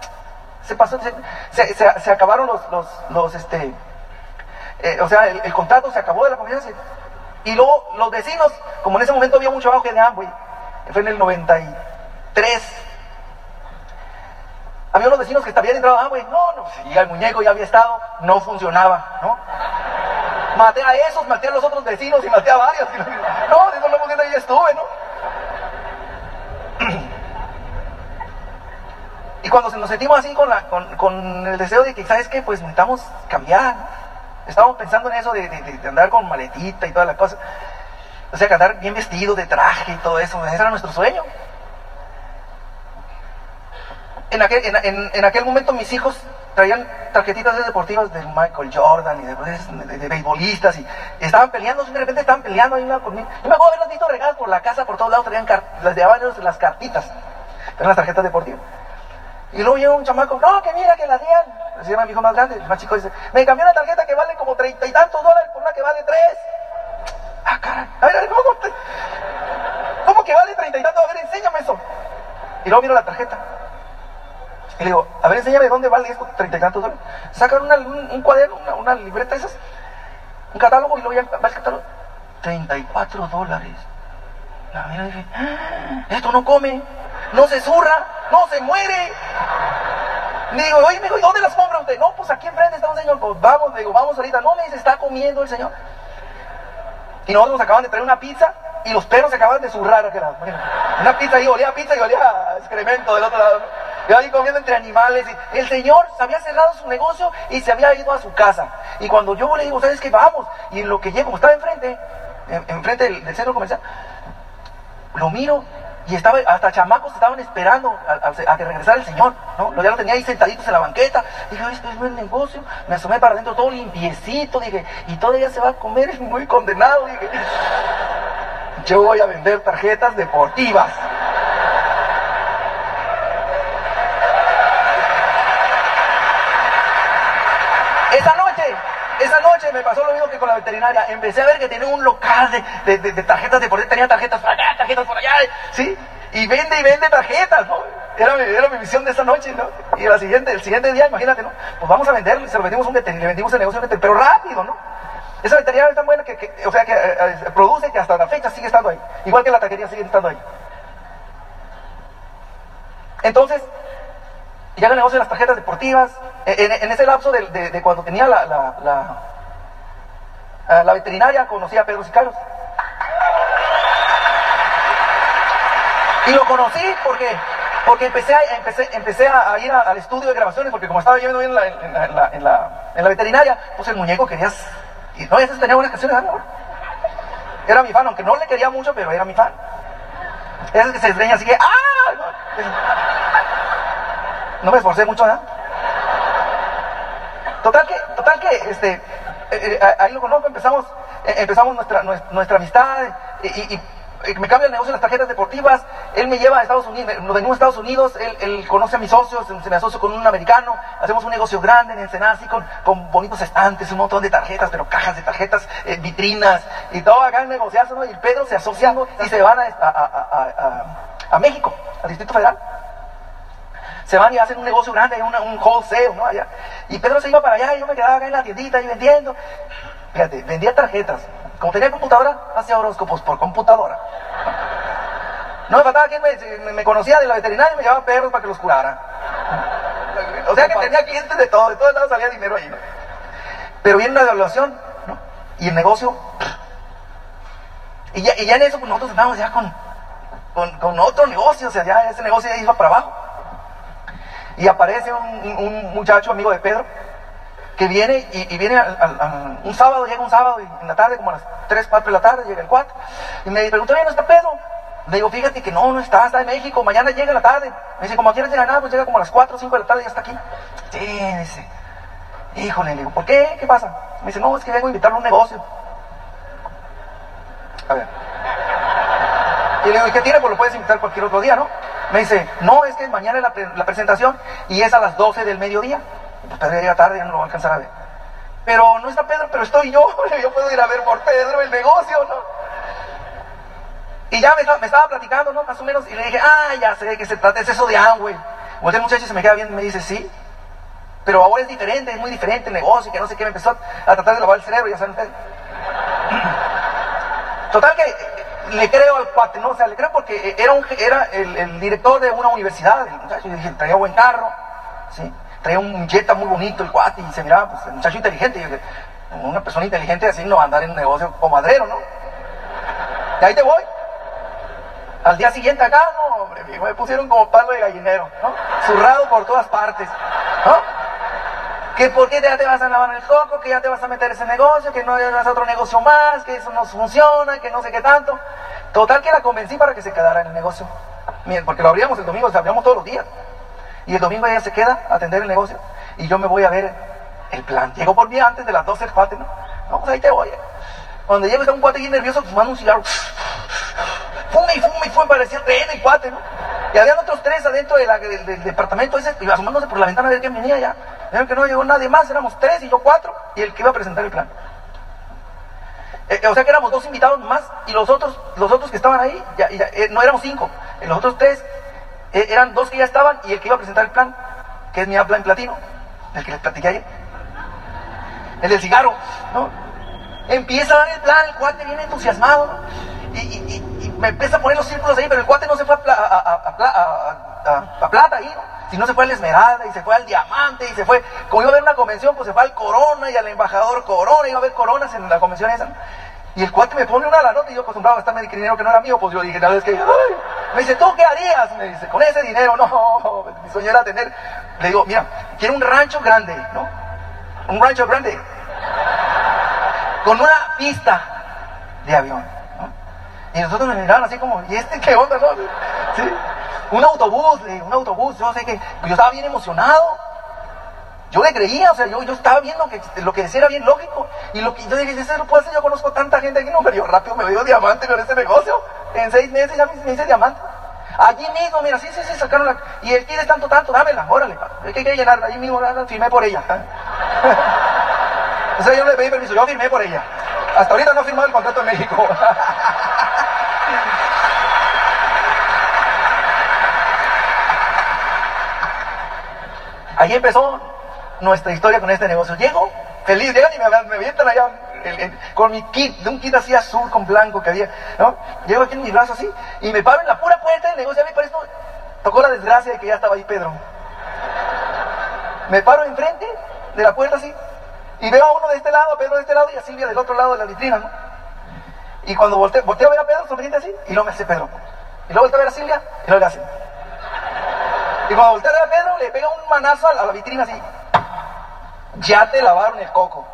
se pasó, se, se- acabaron los, los, los, este, eh, o sea, el, contrato se acabó de la confianza. Y luego los vecinos, como en ese momento había mucho auge de Amway, fue en el 93, había unos vecinos que habían entrado a Amway, no, no, y el muñeco ya había estado, no funcionaba, ¿no? Maté a esos, maté a los otros vecinos y maté a varios. No, de eso no ahí estuve, ¿no? Y cuando nos sentimos así con, la, con, con el deseo de que, ¿sabes qué? Pues necesitamos cambiar. ¿no? Estábamos pensando en eso de, de- de andar con maletita y toda la cosa. O sea, que andar bien vestido, de traje y todo eso. Ese era nuestro sueño. En aquel, en, en- aquel momento mis hijos traían tarjetitas de deportivas de Michael Jordan y de, de, de beisbolistas y, estaban peleando, de repente estaban peleando ahí conmigo. Yo me acuerdo haberlas visto regadas por la casa, por todos lados, traían las ellos las cartitas, eran las tarjetas deportivas. Y luego llega un chamaco, no, que mira que la Dian, se llama mi hijo más grande, el más chico dice, me cambió una tarjeta que vale como treinta y tantos dólares por una que vale tres. Ah, caray, a ver, a ver, ¿cómo, te- cómo que vale treinta y tantos? A ver, enséñame eso. Y luego miro la tarjeta. Y le digo, a ver, enséñame dónde vale esto, treinta y tantos dólares. Sacan un cuaderno, una, una libreta de esas, un catálogo y luego ya va el catálogo. 34 dólares. La mira y dije, "Ah, esto no come, no se zurra, no se muere. Le digo, oye, mijo, ¿y dónde las compra usted? No, pues aquí enfrente está un señor. Pues vamos, le digo, vamos ahorita. No, me dice, está comiendo el señor. Y nosotros nos acaban de traer una pizza y los perros se acababan de zurrar aquel lado. Una pizza ahí, olía a pizza y olía excremento del otro lado. Yo ahí comiendo entre animales. El señor había cerrado su negocio y se había ido a su casa. Y cuando yo le digo, ¿sabes qué? Vamos. Y en lo que llego, como estaba enfrente, en- enfrente del centro comercial, lo miro y estaba, hasta chamacos estaban esperando a, que regresara el señor, ¿no? Lo- Ya lo tenía ahí sentaditos en la banqueta. Dije, "Ay, esto es buen negocio. Me asomé para adentro todo limpiecito, dije, y todavía se va a comer, muy condenado, dije. Yo voy a vender tarjetas deportivas. Esa noche, esa noche me pasó lo mismo que con la veterinaria. Empecé a ver que tenía un local de, de- de- tarjetas de por tenía tarjetas por allá, tarjetas por allá, ¿sí? Y vende y vende tarjetas, ¿no? Era mi, era mi visión de esa noche, ¿no? Y la siguiente, el siguiente día, imagínate, ¿no? Pues vamos a venderlo, y se lo vendimos un veterinario, le vendimos el negocio veterinario, pero rápido, ¿no? Esa veterinaria es tan buena que, que- o sea, que eh, eh, produce que hasta la fecha sigue estando ahí. Igual que la taquería sigue estando ahí. Entonces, ya el negocio de las tarjetas deportivas, en, en ese lapso de, cuando tenía la, la, la, eh, veterinaria, conocí a Pedro Sicarios. Y lo conocí porque, porque empecé, a, empecé, empecé a, ir al estudio de grabaciones, porque como estaba yo viendo bien en la, en la- en la- en en veterinaria, pues el muñeco querías... Y no, ese tenía buenas canciones, ¿no? Era mi fan, aunque no le quería mucho, pero era mi fan. Ese que se desgreña así que... ¡Ah! No, me esforcé mucho, ¿verdad? Total que, total que, este, eh, eh, ahí lo conozco, empezamos, eh, empezamos nuestra, nuestra, amistad, y, y- me cambia el negocio de las tarjetas deportivas, él me lleva a Estados Unidos, nos venimos a Estados Unidos, él, conoce a mis socios, se me asocio con un americano, hacemos un negocio grande en Ensenada, así con, con bonitos estantes, un montón de tarjetas, pero cajas de tarjetas, vitrinas, y todo acá en negociazo, ¿no? Y Pedro se asocia y se van a- a- a- a México, al Distrito Federal se van y hacen un negocio grande, una- un wholesale, ¿no? Allá. Y Pedro se iba para allá y yo me quedaba acá en la tiendita ahí vendiendo. Fíjate, vendía tarjetas. Como tenía computadora, hacía horóscopos por computadora. No me faltaba quien me, me- conocía de la veterinaria y me llevaba perros para que los curara. O sea que tenía clientes de todo, de todos lados salía dinero ahí, ¿no? Pero viene una devaluación, ¿no? Y el negocio. Y ya, y ya en eso pues, nosotros estábamos ya con, con, con otro negocio, o sea, ya ese negocio ya iba para abajo. Y aparece un, muchacho amigo de Pedro que viene y, viene al- un sábado, llega un sábado y en la tarde, como a las 3, 4 de la tarde, llega el 4 y me preguntó, ¿no está Pedro? Le digo, fíjate que no, no está, está en México, mañana llega la tarde. Me dice, como quieres llegar nada, pues llega como a las 4 o 5 de la tarde y ya está aquí. Sí, dice. Híjole, le digo, ¿por qué? ¿Qué pasa? Me dice, no, es que vengo a invitarlo a un negocio. A ver. Y le digo, ¿y qué tiene? Pues lo puedes invitar cualquier otro día, ¿no? Me dice, no, es que mañana es la, la presentación y es a las 12 del mediodía. Pues Pedro llega tarde, ya no lo va a alcanzar a ver. Pero no está Pedro, pero estoy yo. Yo puedo ir a ver por Pedro el negocio, ¿no? Y ya me, estaba- platicando, ¿no? Más o menos. Y le dije, ah, ya sé qué se trata, es eso de Amway. Voltea el muchacho y se me queda bien y me dice, sí. Pero ahora es diferente, es muy diferente el negocio, que no sé qué. Me empezó a tratar de lavar el cerebro, ya saben ustedes. Total que le creo al cuate, ¿no? O sea, le creo porque era, un, era el, director de una universidad, el muchacho, y dije, traía buen carro, ¿sí? Traía un Jetta muy bonito el cuate, y se miraba, pues, el muchacho inteligente, y dije, una persona inteligente así no va a andar en un negocio comadrero, ¿no? Y ahí te voy. Al día siguiente acá, no, hombre, me pusieron como palo de gallinero, ¿no? Zurrado por todas partes, ¿no? Que por qué ya te vas a lavar el coco, que ya te vas a meter ese negocio, que no vas a otro negocio más, que eso no funciona, que no sé qué tanto. Total que la convencí para que se quedara en el negocio. Miren, porque lo abríamos el domingo, o sea, abríamos todos los días. Y el domingo ella se queda a atender el negocio. Y yo me voy a ver el plan. Llegó por mí antes de las 12 el cuate, ¿no? No, pues ahí te voy. Cuando llego está un cuate bien nervioso fumando un cigarro. Fume y fume y fume, parecía rehén el cuate, ¿no? Y habían otros tres adentro del, departamento ese, y asomándose por la ventana a ver quién venía ya. Vieron que no llegó nadie más, éramos tres y yo cuatro, y el que iba a presentar el plan. Eh, o sea que éramos dos invitados más, y los otros, los otros que estaban ahí, ya, eh, no éramos cinco. Eh, los otros tres eh, eran dos que ya estaban, y el que iba a presentar el plan, que es mi plan platino, el que les platiqué ayer. El del cigarro, ¿no? Empieza a dar el plan, el cuate viene entusiasmado, ¿no? Y, y- y- me empieza a poner los círculos ahí, pero el cuate no se fue a, pla- a- a- a pla- a- a- a plata ahí, ¿no? sino se fue al Esmeralda, y se fue al Diamante, y se fue, como iba a haber una convención, pues se fue al Corona, y al embajador Corona, iba a haber coronas en la convención esa, ¿no? Y el cuate me pone una la nota y yo acostumbrado a estarme dinero que no era mío, pues yo dije, tal vez que, ay, me dice, ¿tú qué harías? Me dice, con ese dinero, no, mi sueño era tener, le digo, mira, quiero un rancho grande, ¿no? Un rancho grande, con una pista de avión, ¿no? Y nosotros me miraban así como, ¿y este qué onda, no? ¿Sí? Un autobús, un autobús, yo sé que, yo estaba bien emocionado, yo le creía, o sea, yo, yo estaba viendo que lo que decía era bien lógico. Y lo que yo dije, eso lo puedo hacer, yo conozco tanta gente aquí, no, pero yo rápido me dio diamante con este negocio. En seis meses ya me, hice diamante. Allí mismo, mira, sí, sí, sí, sacaron la... Y él quiere tanto, tanto, dámela, órale. Es que hay que llenar, allí mismo la, firmé por ella. o sea, yo no le pedí permiso, yo firmé por ella. Hasta ahorita no he firmado el contrato en México. Ahí empezó nuestra historia con este negocio. Llego, feliz, llegan y me, me avientan allá con mi kit, de un kit así azul con blanco que había, ¿no? Llego aquí en mi brazo así y me paro en la pura puerta del negocio. A mí para esto tocó la desgracia de que ya estaba ahí Pedro. Me paro enfrente de la puerta así y veo a uno de este lado, a Pedro de este lado y a Silvia del otro lado de la vitrina, ¿no? Y cuando volteo, volteo a ver a Pedro sonriente así y luego me hace Pedro. Y luego volteo a ver a Silvia y luego le hace. Y cuando voltea a ver a Pedro le pega un manazo a la vitrina así ya te lavaron el coco.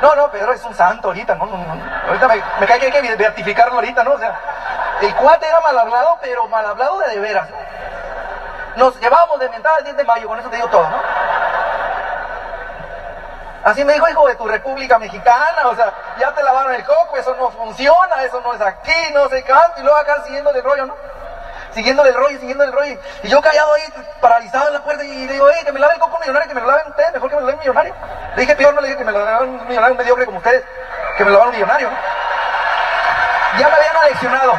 No, no, Pedro es un santo ahorita, no, no, no. Ahorita me, me cae que hay que beatificarlo ahorita, ¿no? O sea, el cuate era mal hablado, pero mal hablado de de veras. Nos llevábamos de mentada el 10 de mayo, con eso te digo todo, ¿no? Así me dijo, hijo de tu República Mexicana, o sea, ya te lavaron el coco, eso no funciona, eso no es aquí, no sé cuánto, y luego acá siguiendo el rollo, ¿no? siguiéndole el rollo, siguiéndole el rollo. Y yo callado ahí, paralizado en la puerta, y le digo, hey, que me lave el coco millonario, que me lo laven ustedes, mejor que me lo laven millonario. Le dije peor, no le dije que me lo laven un millonario mediocre como ustedes, que me lo laven un millonario. Ya me habían aleccionado.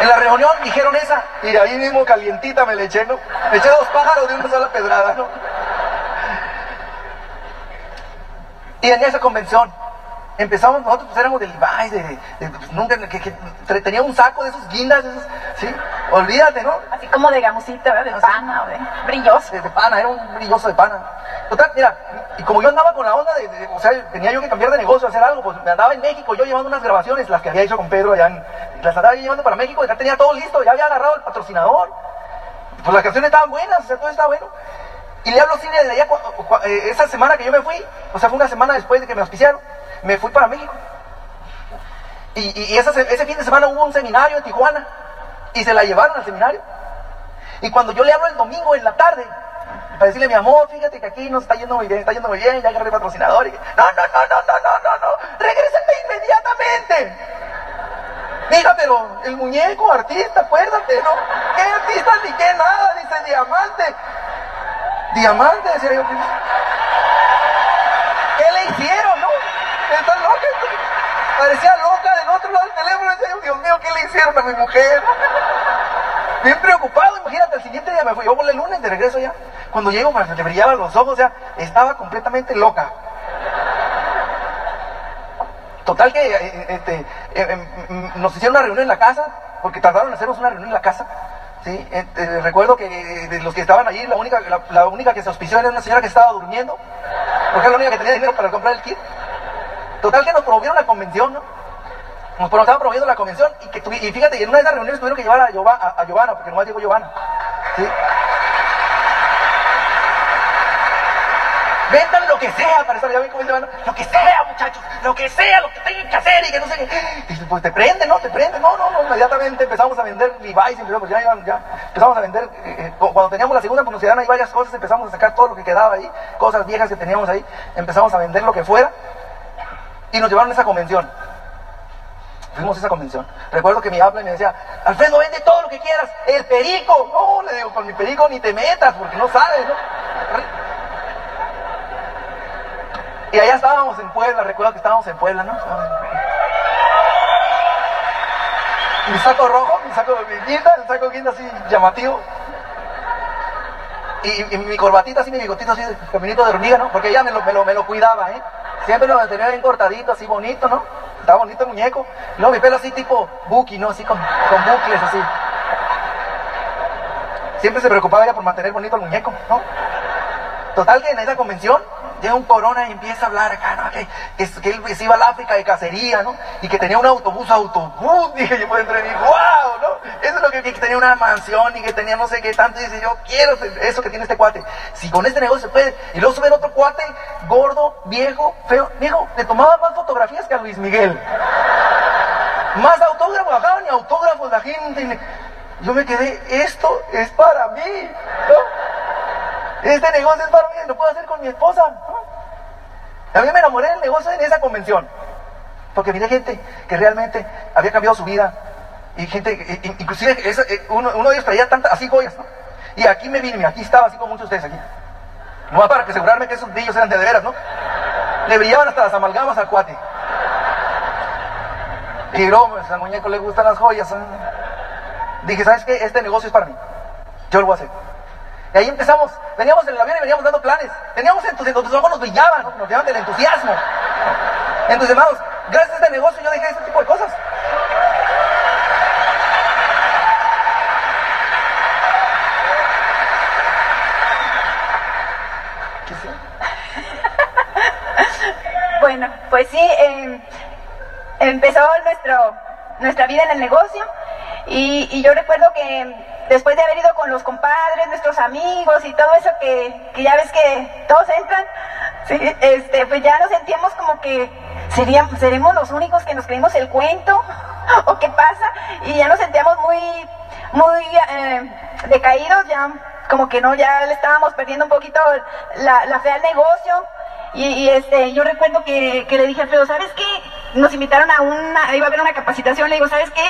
En la reunión dijeron esa, y ahí mismo calientita me le eché, ¿no? Me eché dos pájaros de una sola pedrada, ¿no? Y en esa convención, empezamos, nosotros pues éramos del Levi's, de, pues, nunca, que, que, tenía un saco de esos guindas, de esos, ¿sí? Olvídate, ¿no? Así como de gamusita, ¿verdad? De pana, o de brilloso. De, pana, era un brilloso de pana. Total, mira, y como yo andaba con la onda de, o sea, tenía yo que cambiar de negocio, hacer algo, pues me andaba en México, yo llevando unas grabaciones, las que había hecho con Pedro allá en, las andaba llevando para México, ya tenía todo listo, ya había agarrado el patrocinador, pues las canciones estaban buenas, o sea, todo estaba bueno. Y le hablo cine desde allá, eh, esa semana que yo me fui, o sea, fue una semana después de que me auspiciaron, me fui para México. Y, y esa, ese fin de semana hubo un seminario en Tijuana y se la llevaron al seminario. Y cuando yo le hablo el domingo en la tarde, para decirle, mi amor, fíjate que aquí nos está yendo muy bien, está yendo muy bien, ya agarré patrocinador. Y... No, no, no, no, no, no, no, no, regrésenme inmediatamente. Mira, pero el muñeco, artista, acuérdate, ¿no? ¿Qué artista ni qué nada? Dice diamante. Diamante, decía yo. ¿Qué le hicieron, no? Está loca. Parecía loca del otro lado del teléfono. Decía, Dios mío, ¿qué le hicieron a mi mujer? Bien preocupado, imagínate, el siguiente día me fui, yo volé el lunes de regreso ya. Cuando llego, me le brillaban los ojos, o sea, estaba completamente loca. Total que eh, este, eh, em, nos hicieron una reunión en la casa, porque tardaron en hacernos una reunión en la casa. ¿Sí? Este, recuerdo que de los que estaban allí, la única, la, única que se auspició era una señora que estaba durmiendo, porque era la única que tenía dinero para comprar el kit. Total que nos promovieron la convención, ¿no? Nos estaban promoviendo la convención y, que y fíjate, en una de esas reuniones tuvieron que llevar a, Giovanna, a, Giovanna porque nomás llegó Giovanna. Vendan lo que sea para estar, ya ven cómo dice lo que sea, muchachos, lo que sea, lo que tengan que hacer y que no sé qué. Y pues te prende, ¿no? Te prende, no, no, no, inmediatamente empezamos a vender Levi's, pues ya, ya empezamos a vender, eh, eh, cuando teníamos la segunda, quedaron ahí varias cosas, empezamos a sacar todo lo que quedaba ahí, cosas viejas que teníamos ahí, empezamos a vender lo que fuera y nos llevaron a esa convención. Fuimos a esa convención. Recuerdo que me habla me decía, Alfredo, vende todo lo que quieras. El perico. No, le digo, con mi perico ni te metas porque no sabes, ¿no? Y allá estábamos en Puebla, recuerdo que estábamos en Puebla, ¿no? Mi saco rojo, mi saco de guinda, el saco guinda así llamativo. Y, mi corbatita así, mi bigotito así, caminito de hormiga, ¿no? Porque ella me lo, me lo, me lo cuidaba, ¿eh? Siempre lo tenía bien cortadito, así bonito, ¿no? Estaba bonito el muñeco. Y luego mi pelo así tipo Buki, ¿no? Así con, con bucles, así. Siempre se preocupaba ella por mantener bonito el muñeco, ¿no? Total que en esa convención llega un corona y empieza a hablar acá, ¿no? Que, él se iba al África de cacería, ¿no? Y que tenía un autobús, autobús, dije yo por dentro de mí, wow, ¿no? Eso es lo que, tenía una mansión y que tenía no sé qué tanto, y dice yo, quiero eso que tiene este cuate. Si con este negocio se puede, y luego sube otro cuate, gordo, viejo, feo, viejo, le tomaba más fotografías que a Luis Miguel. Más autógrafos, acá ni autógrafos la gente. Yo me quedé, esto es para mí, ¿no? Este negocio es para mí, lo puedo hacer con mi esposa, ¿no? A mí me enamoré del negocio en esa convención. Porque miré gente que realmente había cambiado su vida. Y gente, inclusive eh, uno, de ellos traía tantas, así joyas, ¿no? Y aquí me vine, aquí estaba, así como muchos de ustedes aquí. No para que asegurarme que esos brillos eran de, de veras, ¿no? Le brillaban hasta las amalgamas al cuate. Y luego, pues, al muñeco le gustan las joyas. ¿eh? Dije, ¿sabes qué? Este negocio es para mí. Yo lo voy a hacer. Y ahí empezamos. Veníamos en el avión y veníamos dando planes. Teníamos entusiasmo, tus ojos nos brillaban, ¿no? nos brillaban del entusiasmo. Entonces, hermanos, gracias a este negocio yo dejé ese tipo de cosas. Bueno, pues sí, eh, empezó nuestro, nuestra vida en el negocio y, yo recuerdo que después de haber ido con los compadres, nuestros amigos y todo eso que, ya ves que todos entran, este, pues ya nos sentíamos como que seríamos, seremos los únicos que nos creímos el cuento o qué pasa y ya nos sentíamos muy, muy eh, decaídos, ya como que no, ya le estábamos perdiendo un poquito la, fe al negocio y, este, yo recuerdo que, le dije a Alfredo, ¿sabes qué? Nos invitaron a una, iba a haber una capacitación, le digo, ¿sabes qué?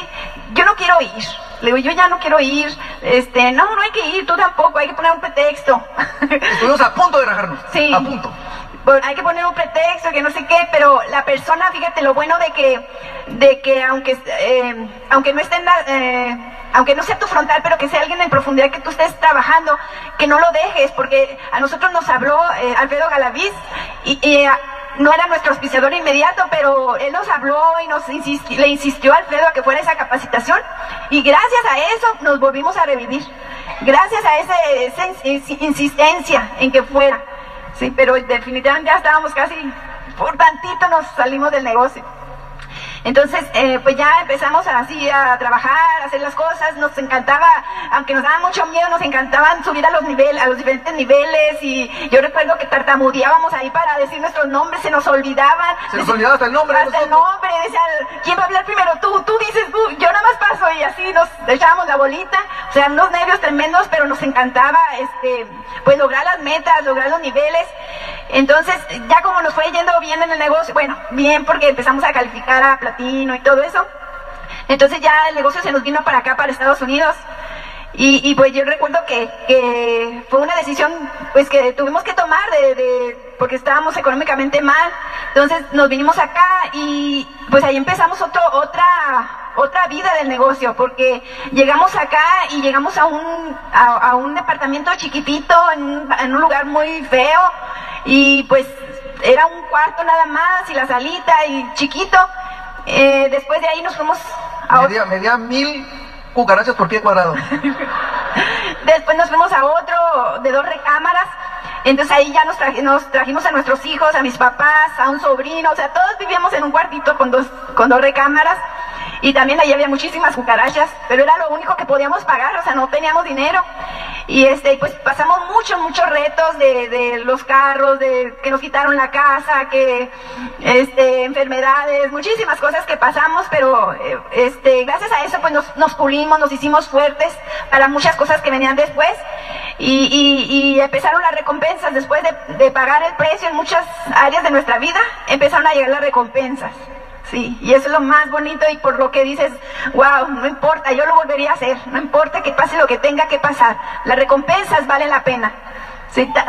Yo no quiero ir. Le digo, yo ya no quiero ir. Este, no, no hay que ir, tú tampoco, hay que poner un pretexto. Estuvimos a punto de rajarnos. Sí. A punto hay que poner un pretexto, que no sé qué, pero la persona, fíjate lo bueno de que, de que aunque, eh, aunque no esté en eh, aunque no sea tu frontal, pero que sea alguien en profundidad que tú estés trabajando, que no lo dejes, porque a nosotros nos habló eh, Alfredo Galaviz y, no era nuestro auspiciador inmediato, pero él nos habló y nos le insistió a Alfredo a que fuera esa capacitación y gracias a eso nos volvimos a revivir. Gracias a esa insistencia en que fuera. Sí, pero definitivamente ya estábamos casi, por tantito nos salimos del negocio. Entonces, eh, pues ya empezamos así a trabajar, a hacer las cosas, nos encantaba, aunque nos daba mucho miedo, nos encantaban subir a los niveles, a los diferentes niveles y yo recuerdo que tartamudeábamos ahí para decir nuestros nombres, se nos olvidaban. Se nos olvidaba hasta el nombre. Hasta el nombre, decían, ¿quién va a hablar primero? Tú, tú dices, tú, yo nada más paso y así nos echábamos la bolita, o sea, unos nervios tremendos, pero nos encantaba, este, pues lograr las metas, lograr los niveles. Entonces, ya como nos fue yendo bien en el negocio, bueno, bien porque empezamos a calificar a platino y todo eso. Entonces ya el negocio se nos vino para acá, para Estados Unidos. Y, pues yo recuerdo que, fue una decisión pues que tuvimos que tomar de, porque estábamos económicamente mal. Entonces nos vinimos acá y pues ahí empezamos otro, otra, otra vida del negocio, porque llegamos acá y llegamos a un, a, un departamento chiquitito, en, en un lugar muy feo, y pues era un cuarto nada más y la salita y chiquito. Eh, después de ahí nos fuimos a media, media mil cucarachas por pie cuadrado. después nos fuimos a otro de dos recámaras. Entonces ahí ya nos, nos, trajimos a nuestros hijos, a mis papás, a un sobrino, o sea, todos vivíamos en un cuartito con dos, con dos recámaras. Y también ahí había muchísimas cucarachas, pero era lo único que podíamos pagar, o sea, no teníamos dinero. Y este, pues pasamos muchos, muchos retos de, de los carros, de que nos quitaron la casa, que este, enfermedades, muchísimas cosas que pasamos, pero eh, este, gracias a eso pues nos, nos pulimos, nos hicimos fuertes para muchas cosas que venían después. Y, y, empezaron las recompensas, después de, de pagar el precio en muchas áreas de nuestra vida, empezaron a llegar las recompensas. Sí, y eso es lo más bonito y por lo que dices, wow, no importa, yo lo volvería a hacer, no importa que pase lo que tenga que pasar, las recompensas valen la pena. Sí,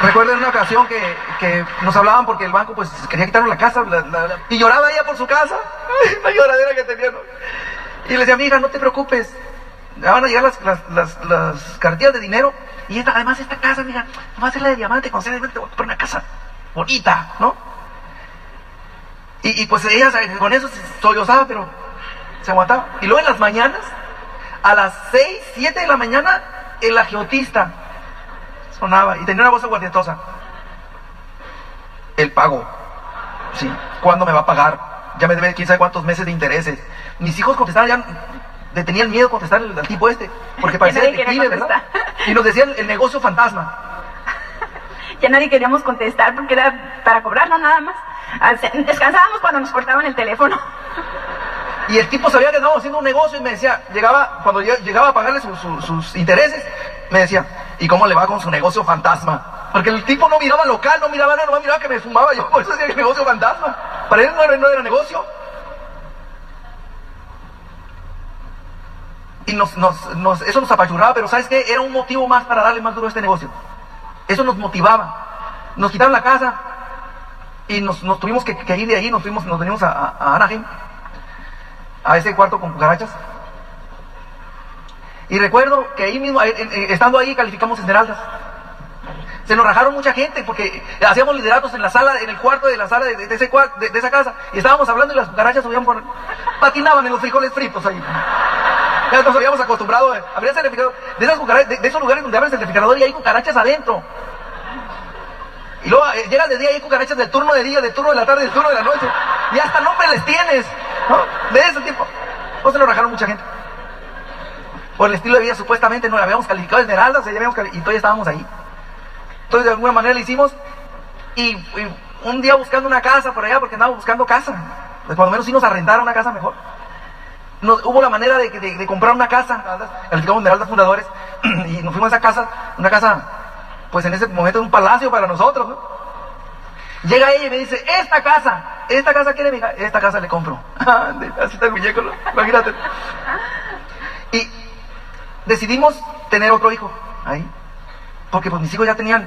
Recuerdo en una ocasión que, que, nos hablaban porque el banco pues quería quitarnos la casa y lloraba ella por su casa, la lloradera que tenía. Y le decía, amiga, no te preocupes, van a llegar las, las, las, las cartillas de dinero y esta, además esta casa, mira, va a ser la de diamante, con de te voy a comprar una casa bonita, ¿no? Y, y pues ella con eso se sollozaba, pero se aguantaba. Y luego en las mañanas, a las 6, 7 de la mañana, el agiotista sonaba y tenía una voz aguardientosa. El pago. Sí. ¿Cuándo me va a pagar? Ya me debe quién sabe cuántos meses de intereses. Mis hijos contestaban ya, le tenían miedo contestar al, al tipo este, porque parecía detective, ¿verdad? Y nos decían el negocio fantasma. Ya nadie queríamos contestar porque era para cobrarlo nada más. Descansábamos cuando nos cortaban el teléfono. Y el tipo sabía que estábamos haciendo un negocio y me decía, llegaba, cuando llegaba a pagarle su- su- sus intereses, me decía, ¿y cómo le va con su negocio fantasma? Porque el tipo no miraba local, no miraba nada, no miraba que me fumaba yo, por eso decía que el negocio fantasma. Para él no era, no era negocio. Y nos, nos- nos- eso nos apachurraba, pero ¿sabes qué? Era un motivo más para darle más duro a este negocio. Eso nos motivaba. Nos quitaron la casa y nos, nos tuvimos que, ir de ahí, nos, fuimos, nos venimos a, a, Anaheim a ese cuarto con cucarachas. Y recuerdo que ahí mismo, eh, eh, estando ahí, calificamos esmeraldas. Se nos rajaron mucha gente porque hacíamos lideratos en la sala, en el cuarto de la sala de, ese de, de esa casa. Y estábamos hablando y las cucarachas subían por, patinaban en los frijoles fritos ahí. Nos habíamos acostumbrado a abrir el. De, de, de esos lugares donde abres el refrigerador y hay cucarachas adentro. Y luego eh, llegas de día y hay cucarachas del turno de día, del turno de la tarde, del turno de la noche. Y hasta nombre les tienes. De ese tipo. O se lo rajaron mucha gente. Por el estilo de vida, supuestamente no habíamos calificado esmeraldas, ya habíamos y todavía estábamos ahí. Entonces, de alguna manera lo hicimos. Y, y un día buscando una casa por allá, porque andábamos buscando casa. Pues por lo menos sí nos arrendara una casa mejor. Nos- hubo la manera de, de- de comprar una casa, calificamos Esmeraldas Fundadores, y nos fuimos a esa casa, una casa, pues en ese momento un palacio para nosotros, ¿no? Llega ella y me dice, esta casa, esta casa quiere mi hija, esta casa le compro. Así está el muñeco, ¿no? imagínate. Y decidimos tener otro hijo ahí, porque pues mis hijos ya tenían,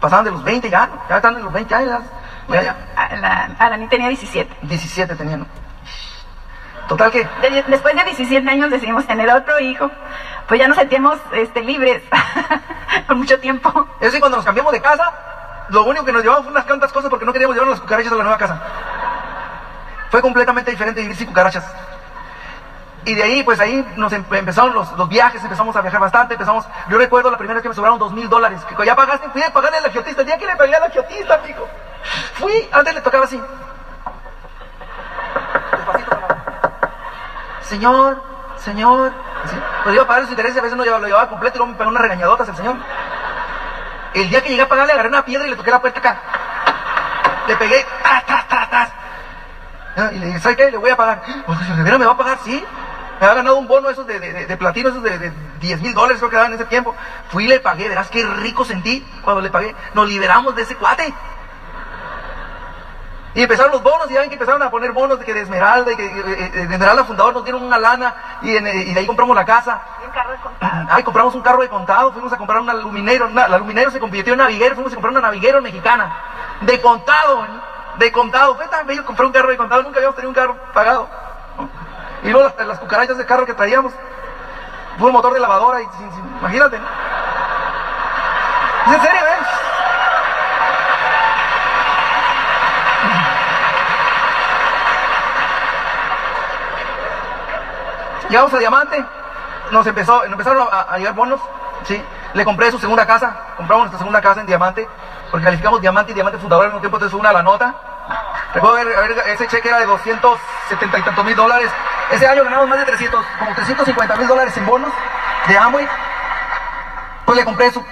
pasaban de los 20 ya, ya están en los 20 años, ya, ya, A la, Arani tenía 17. 17 tenían, ¿no? Total que De- después de 17 años decidimos tener otro hijo. Pues ya nos sentíamos este, libres por mucho tiempo. Es decir, cuando nos cambiamos de casa, lo único que nos llevamos fue unas cuantas cosas porque no queríamos llevar las cucarachas a la nueva casa. Fue completamente diferente vivir sin cucarachas. Y de ahí, pues ahí nos em- empezaron los, los viajes, empezamos a viajar bastante, empezamos, yo recuerdo la primera vez que me sobraron dos mil dólares, que ya pagaste, fui a pagarle al agiotista, el día que le pagué al agiotista, amigo. Fui, antes le tocaba así. Despacito sonaba. Señor, señor. Pues iba a pagar los intereses, a veces no lo llevaba completo y luego me pegó unas regañadotas el señor. El día que llegué a pagarle, agarré una piedra y le toqué la puerta acá. Le pegué, tas, tas, tas, tas. Y le dije, ¿sabe qué? Le voy a pagar. Pues, me va a pagar, sí. Me había ganado un bono esos de- de platino, esos de, de 10 mil dólares, creo que daban en ese tiempo. Fui y le pagué, verás qué rico sentí cuando le pagué. Nos liberamos de ese cuate. Y empezaron los bonos, y ya ven que empezaron a poner bonos de que de Esmeralda, y que de Esmeralda Fundador nos dieron una lana, y, en, y de ahí compramos la casa. Y un carro de contado. Ay, compramos un carro de contado, fuimos a comprar una luminero, una- la luminero se convirtió en naviguero, fuimos a comprar una naviguero mexicana, de contado, ¿eh? de contado, fue tan bello comprar un carro de contado, nunca habíamos tenido un carro pagado. Y luego las, las cucarachas del carro que traíamos, fue un motor de lavadora, y, sin- sin- imagínate. ¿no? ¿Es en serio, eh? Llegamos a Diamante, nos empezó, empezaron a, a llegar bonos, ¿sí? Le compré su segunda casa, compramos nuestra segunda casa en Diamante, porque calificamos Diamante y Diamante Fundador al mismo tiempo, entonces una la nota. Recuerdo haber- ese cheque era de 270 y tantos mil dólares. Ese año ganamos más de 300, como 350 mil dólares en bonos de Amway. Pues le compré su,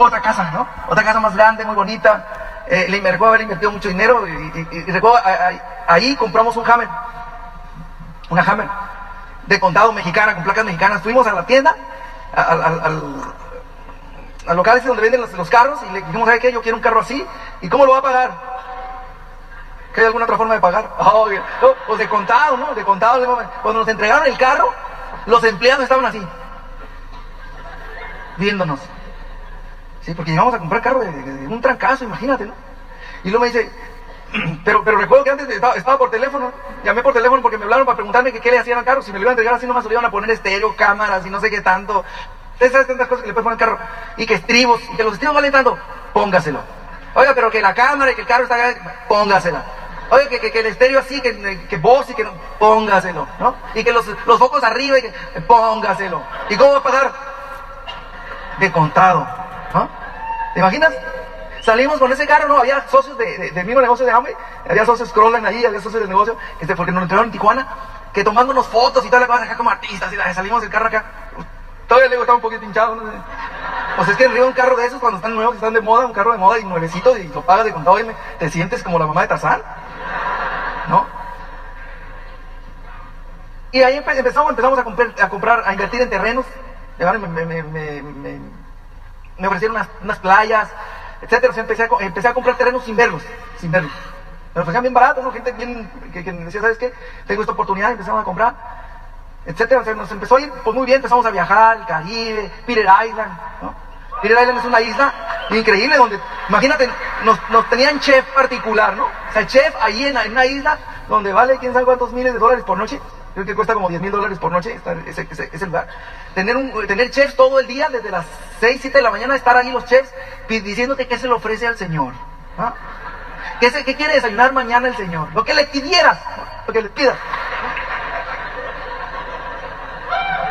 otra casa, ¿no? Otra casa más grande, muy bonita. Eh, le recuerdo haber invertido mucho dinero y, y- ahí compramos un Hammer. Una Hammer de contado mexicana, con placas mexicanas. Fuimos a la tienda, al, al, al- al local donde venden los, los carros y le dijimos, ¿sabe qué? Yo quiero un carro así. ¿Y cómo lo va a pagar? ¿Que hay alguna otra forma de pagar? Oh, pues de contado, ¿no? De contado. Cuando nos entregaron el carro, los empleados estaban así, viéndonos. Sí, porque llegamos a comprar carro de, de- de un trancazo, imagínate, ¿no? Y luego me dice, pero, pero recuerdo que antes estaba, por teléfono, llamé por teléfono porque me hablaron para preguntarme que qué le hacían al carro, si me lo iban a entregar así nomás lo iban a poner estéreo, cámaras y no sé qué tanto. Ustedes saben tantas cosas que le pueden poner al carro. Y que estribos, y que los estribos valen tanto, póngaselo. Oiga, pero que la cámara y que el carro está póngasela. Oiga, que, que, el estéreo así, que, que voz y que no, póngaselo, ¿no? Y que los, los focos arriba y que póngaselo. ¿Y cómo va a pagar? de contado. ¿no? ¿Te imaginas? Salimos con ese carro, no, había socios de, de- del mismo negocio de hambre, había socios Scrollen ahí, había socios del negocio, este, porque nos entregaron en Tijuana, que tomándonos fotos y tal, la cosa acá como artistas, y la- salimos del carro acá. Todavía luego estaba un poquito hinchado, ¿no? Es que arriba un carro de esos, cuando están nuevos, están de moda, un carro de moda y nuevecito, y lo pagas de contado y me- te sientes como la mamá de Tarzán, ¿no? Y ahí empe- empezamos, empezamos a, comprar, a comprar, a invertir en terrenos. Me, me, me, me- ofrecieron unas playas, etcétera. O sea, empecé, a, empecé a comprar terrenos sin verlos, sin verlos. Me ofrecían bien barato, ¿no? Gente bien, que, que decía, ¿sabes qué? Tengo esta oportunidad, empezamos a comprar, etcétera. O sea, nos empezó a ir, pues muy bien, empezamos a viajar, el Caribe, Peter Island, ¿no? Peter Island es una isla increíble donde, imagínate, nos, nos tenían chef particular, ¿no? O sea, chef ahí en, en una isla donde vale quién sabe cuántos miles de dólares por noche. Creo que cuesta como 10 mil dólares por noche estar ese, lugar. Tener, un, tener chefs todo el día, desde las 6, 7 de la mañana, estar ahí los chefs diciéndote qué se le ofrece al Señor. ¿Qué, se- qué quiere desayunar mañana el Señor? Lo que le pidieras, lo que le pidas.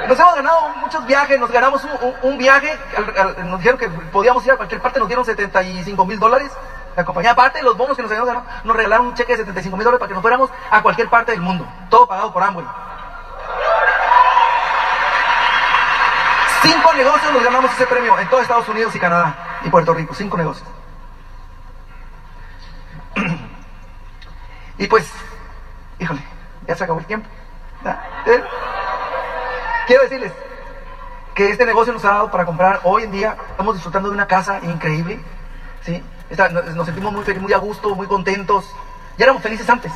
Nos hemos ganado muchos viajes, nos ganamos un, viaje, al- nos dijeron que podíamos ir a cualquier parte, nos dieron 75 mil dólares. La compañía, aparte de los bonos que nos habíamos ganado, nos regalaron un cheque de 75 mil dólares para que nos fuéramos a cualquier parte del mundo. Todo pagado por Amway. Cinco negocios nos ganamos ese premio en todo Estados Unidos y Canadá y Puerto Rico. Cinco negocios. Y pues, híjole, ya se acabó el tiempo. ¿Eh? Quiero decirles que este negocio nos ha dado para comprar hoy en día, estamos disfrutando de una casa increíble, ¿sí? Nos, sentimos muy, fel- muy a gusto, muy contentos. Ya éramos felices antes.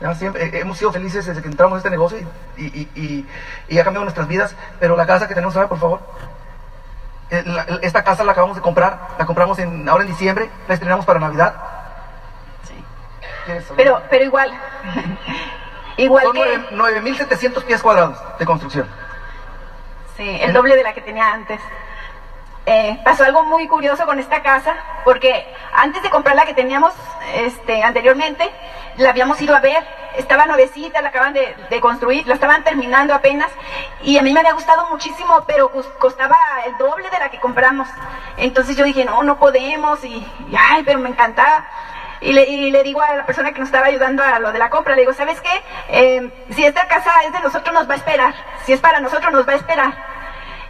eh, hemos sido felices desde que entramos en este negocio y, y- y- y- y ha cambiado nuestras vidas. Pero la casa que tenemos ahora, por favor, eh, la- esta casa la acabamos de comprar, la compramos en, ahora en diciembre, la estrenamos para Navidad. Sí. Pero, pero igual, igual Son que... nueve- 9.700 pies cuadrados de construcción. Sí, el doble de la que tenía antes. Eh, pasó algo muy curioso con esta casa, porque antes de comprar la que teníamos este, anteriormente, la habíamos ido a ver, estaba nuevecita, la acaban de, de construir, la estaban terminando apenas, y a mí me había gustado muchísimo, pero cos- costaba el doble de la que compramos. Entonces yo dije, no, no podemos, y, y, ay, pero me encantaba. Y le, y le digo a la persona que nos estaba ayudando a lo de la compra, le digo, ¿sabes qué? Eh, si esta casa es de nosotros, nos va a esperar. Si es para nosotros, nos va a esperar.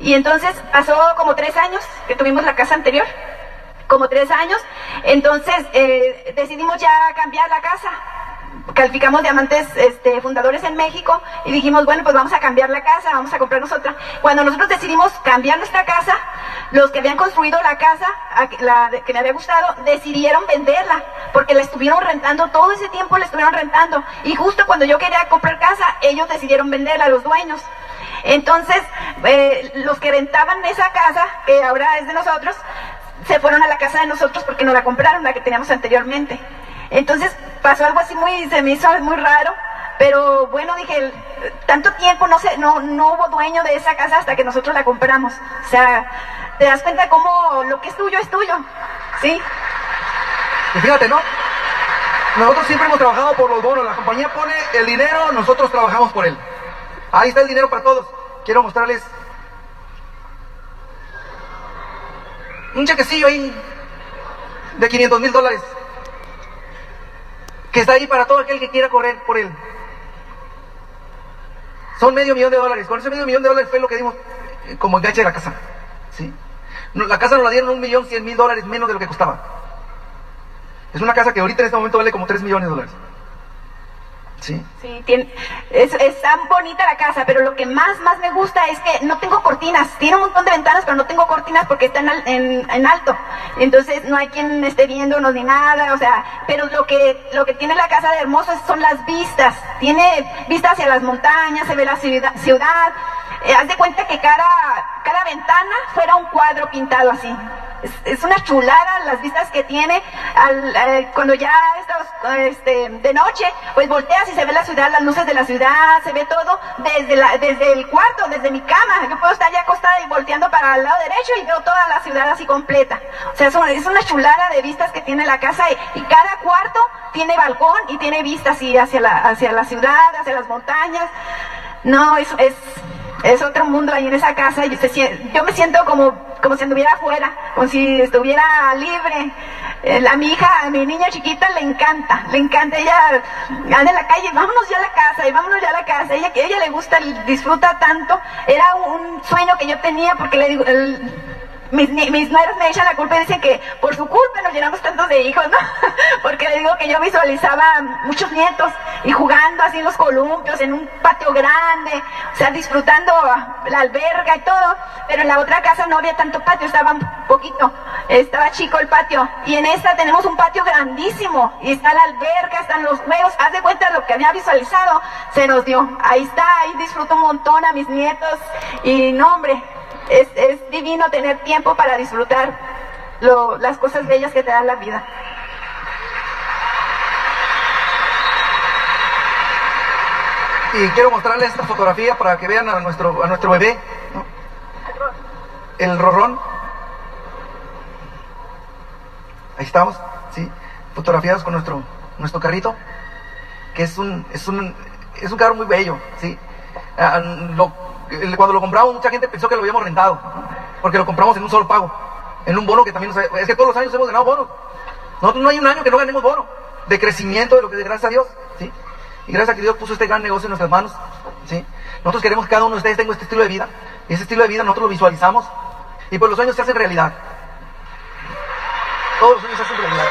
Y entonces pasó como tres años que tuvimos la casa anterior, como tres años. Entonces eh, decidimos ya cambiar la casa. Calificamos diamantes este, fundadores en México y dijimos, bueno, pues vamos a cambiar la casa, vamos a comprarnos otra. Cuando nosotros decidimos cambiar nuestra casa, los que habían construido la casa, a la que me había gustado, decidieron venderla, porque la estuvieron rentando, todo ese tiempo la estuvieron rentando. Y justo cuando yo quería comprar casa, ellos decidieron venderla, los dueños. Entonces, eh, los que rentaban esa casa, que ahora es de nosotros, se fueron a la casa de nosotros porque no la compraron, la que teníamos anteriormente. Entonces pasó algo así muy, se me hizo muy raro, pero bueno, dije, tanto tiempo no, se, no, no hubo dueño de esa casa hasta que nosotros la compramos. O sea, te das cuenta cómo lo que es tuyo es tuyo, ¿sí? Y fíjate, ¿no? Nosotros siempre hemos trabajado por los bonos. La compañía pone el dinero, nosotros trabajamos por él. Ahí está el dinero para todos. Quiero mostrarles un chequecillo ahí de 500 mil dólares. Que está ahí para todo aquel que quiera correr por él. Son medio millón de dólares. Con ese medio millón de dólares fue lo que dimos eh, como enganche de la casa. ¿Sí? La casa nos la dieron un millón cien mil dólares menos de lo que costaba. Es una casa que ahorita en este momento vale como 3 millones de dólares. ¿Sí? Sí, tiene, es, es tan bonita la casa, pero lo que más, más me gusta es que no tengo cortinas. Tiene un montón de ventanas, pero no tengo cortinas porque está en, en, en alto. Entonces no hay quien esté viéndonos ni nada, o sea, pero lo que, lo que tiene la casa de hermoso son las vistas. Tiene vistas hacia las montañas, se ve la ciudad. ciudad. Eh, haz de cuenta que cada, cada ventana fuera un cuadro pintado así. Es, una chulada las vistas que tiene. Eh, cuando ya estás este, de noche, pues volteas y se ve la ciudad, las luces de la ciudad, se ve todo desde, la, desde el cuarto, desde mi cama. Yo puedo estar ya acostada y volteando para el lado derecho y veo toda la ciudad así completa. O sea, es una, es una chulada de vistas que tiene la casa y, y cada cuarto tiene balcón y tiene vistas así hacia la, hacia la ciudad, hacia las montañas. No, es, es, es otro mundo ahí en esa casa. y se yo me siento como, como si anduviera afuera, como si estuviera libre. Eh, a mi hija, a mi niña chiquita le encanta, le encanta, ella anda en la calle, vámonos ya a la casa, y vámonos ya a la casa, ella ella le gusta, disfruta tanto, era un sueño que yo tenía porque le digo, el, mis, mis nueras me echan la culpa y dicen que por su culpa nos llenamos tantos de hijos, ¿no? Porque le digo que yo visualizaba muchos nietos y jugando así en los columpios, en un patio grande, o sea, disfrutando la alberga y todo, pero en la otra casa no había tanto patio, estaba un poquito, estaba chico el patio, y en esta tenemos un patio grandísimo, y está la alberga, están los juegos, haz de cuenta lo que había visualizado, se nos dio, ahí está, ahí disfruto un montón a mis nietos, y no hombre, es, es divino tener tiempo para disfrutar lo, las cosas bellas que te da la vida. Y quiero mostrarles esta fotografía para que vean a nuestro, a nuestro bebé, el rorrón. Ahí estamos, ¿sí? Fotografiados con nuestro, nuestro carrito, que es un, es un, es un carro muy bello, ¿sí? Ah, cuando lo compramos, mucha gente pensó que lo habíamos rentado, porque lo compramos en un solo pago, en un bono que también nos, es que todos los años hemos ganado bonos. Nosotros no hay un año que no ganemos bono de crecimiento de lo que gracias a Dios, ¿sí? Y gracias a que Dios puso este gran negocio en nuestras manos, ¿sí? Nosotros queremos que cada uno de ustedes tenga este estilo de vida, y ese estilo de vida nosotros lo visualizamos, y por los sueños se hacen realidad. Todos los sueños se hacen realidad.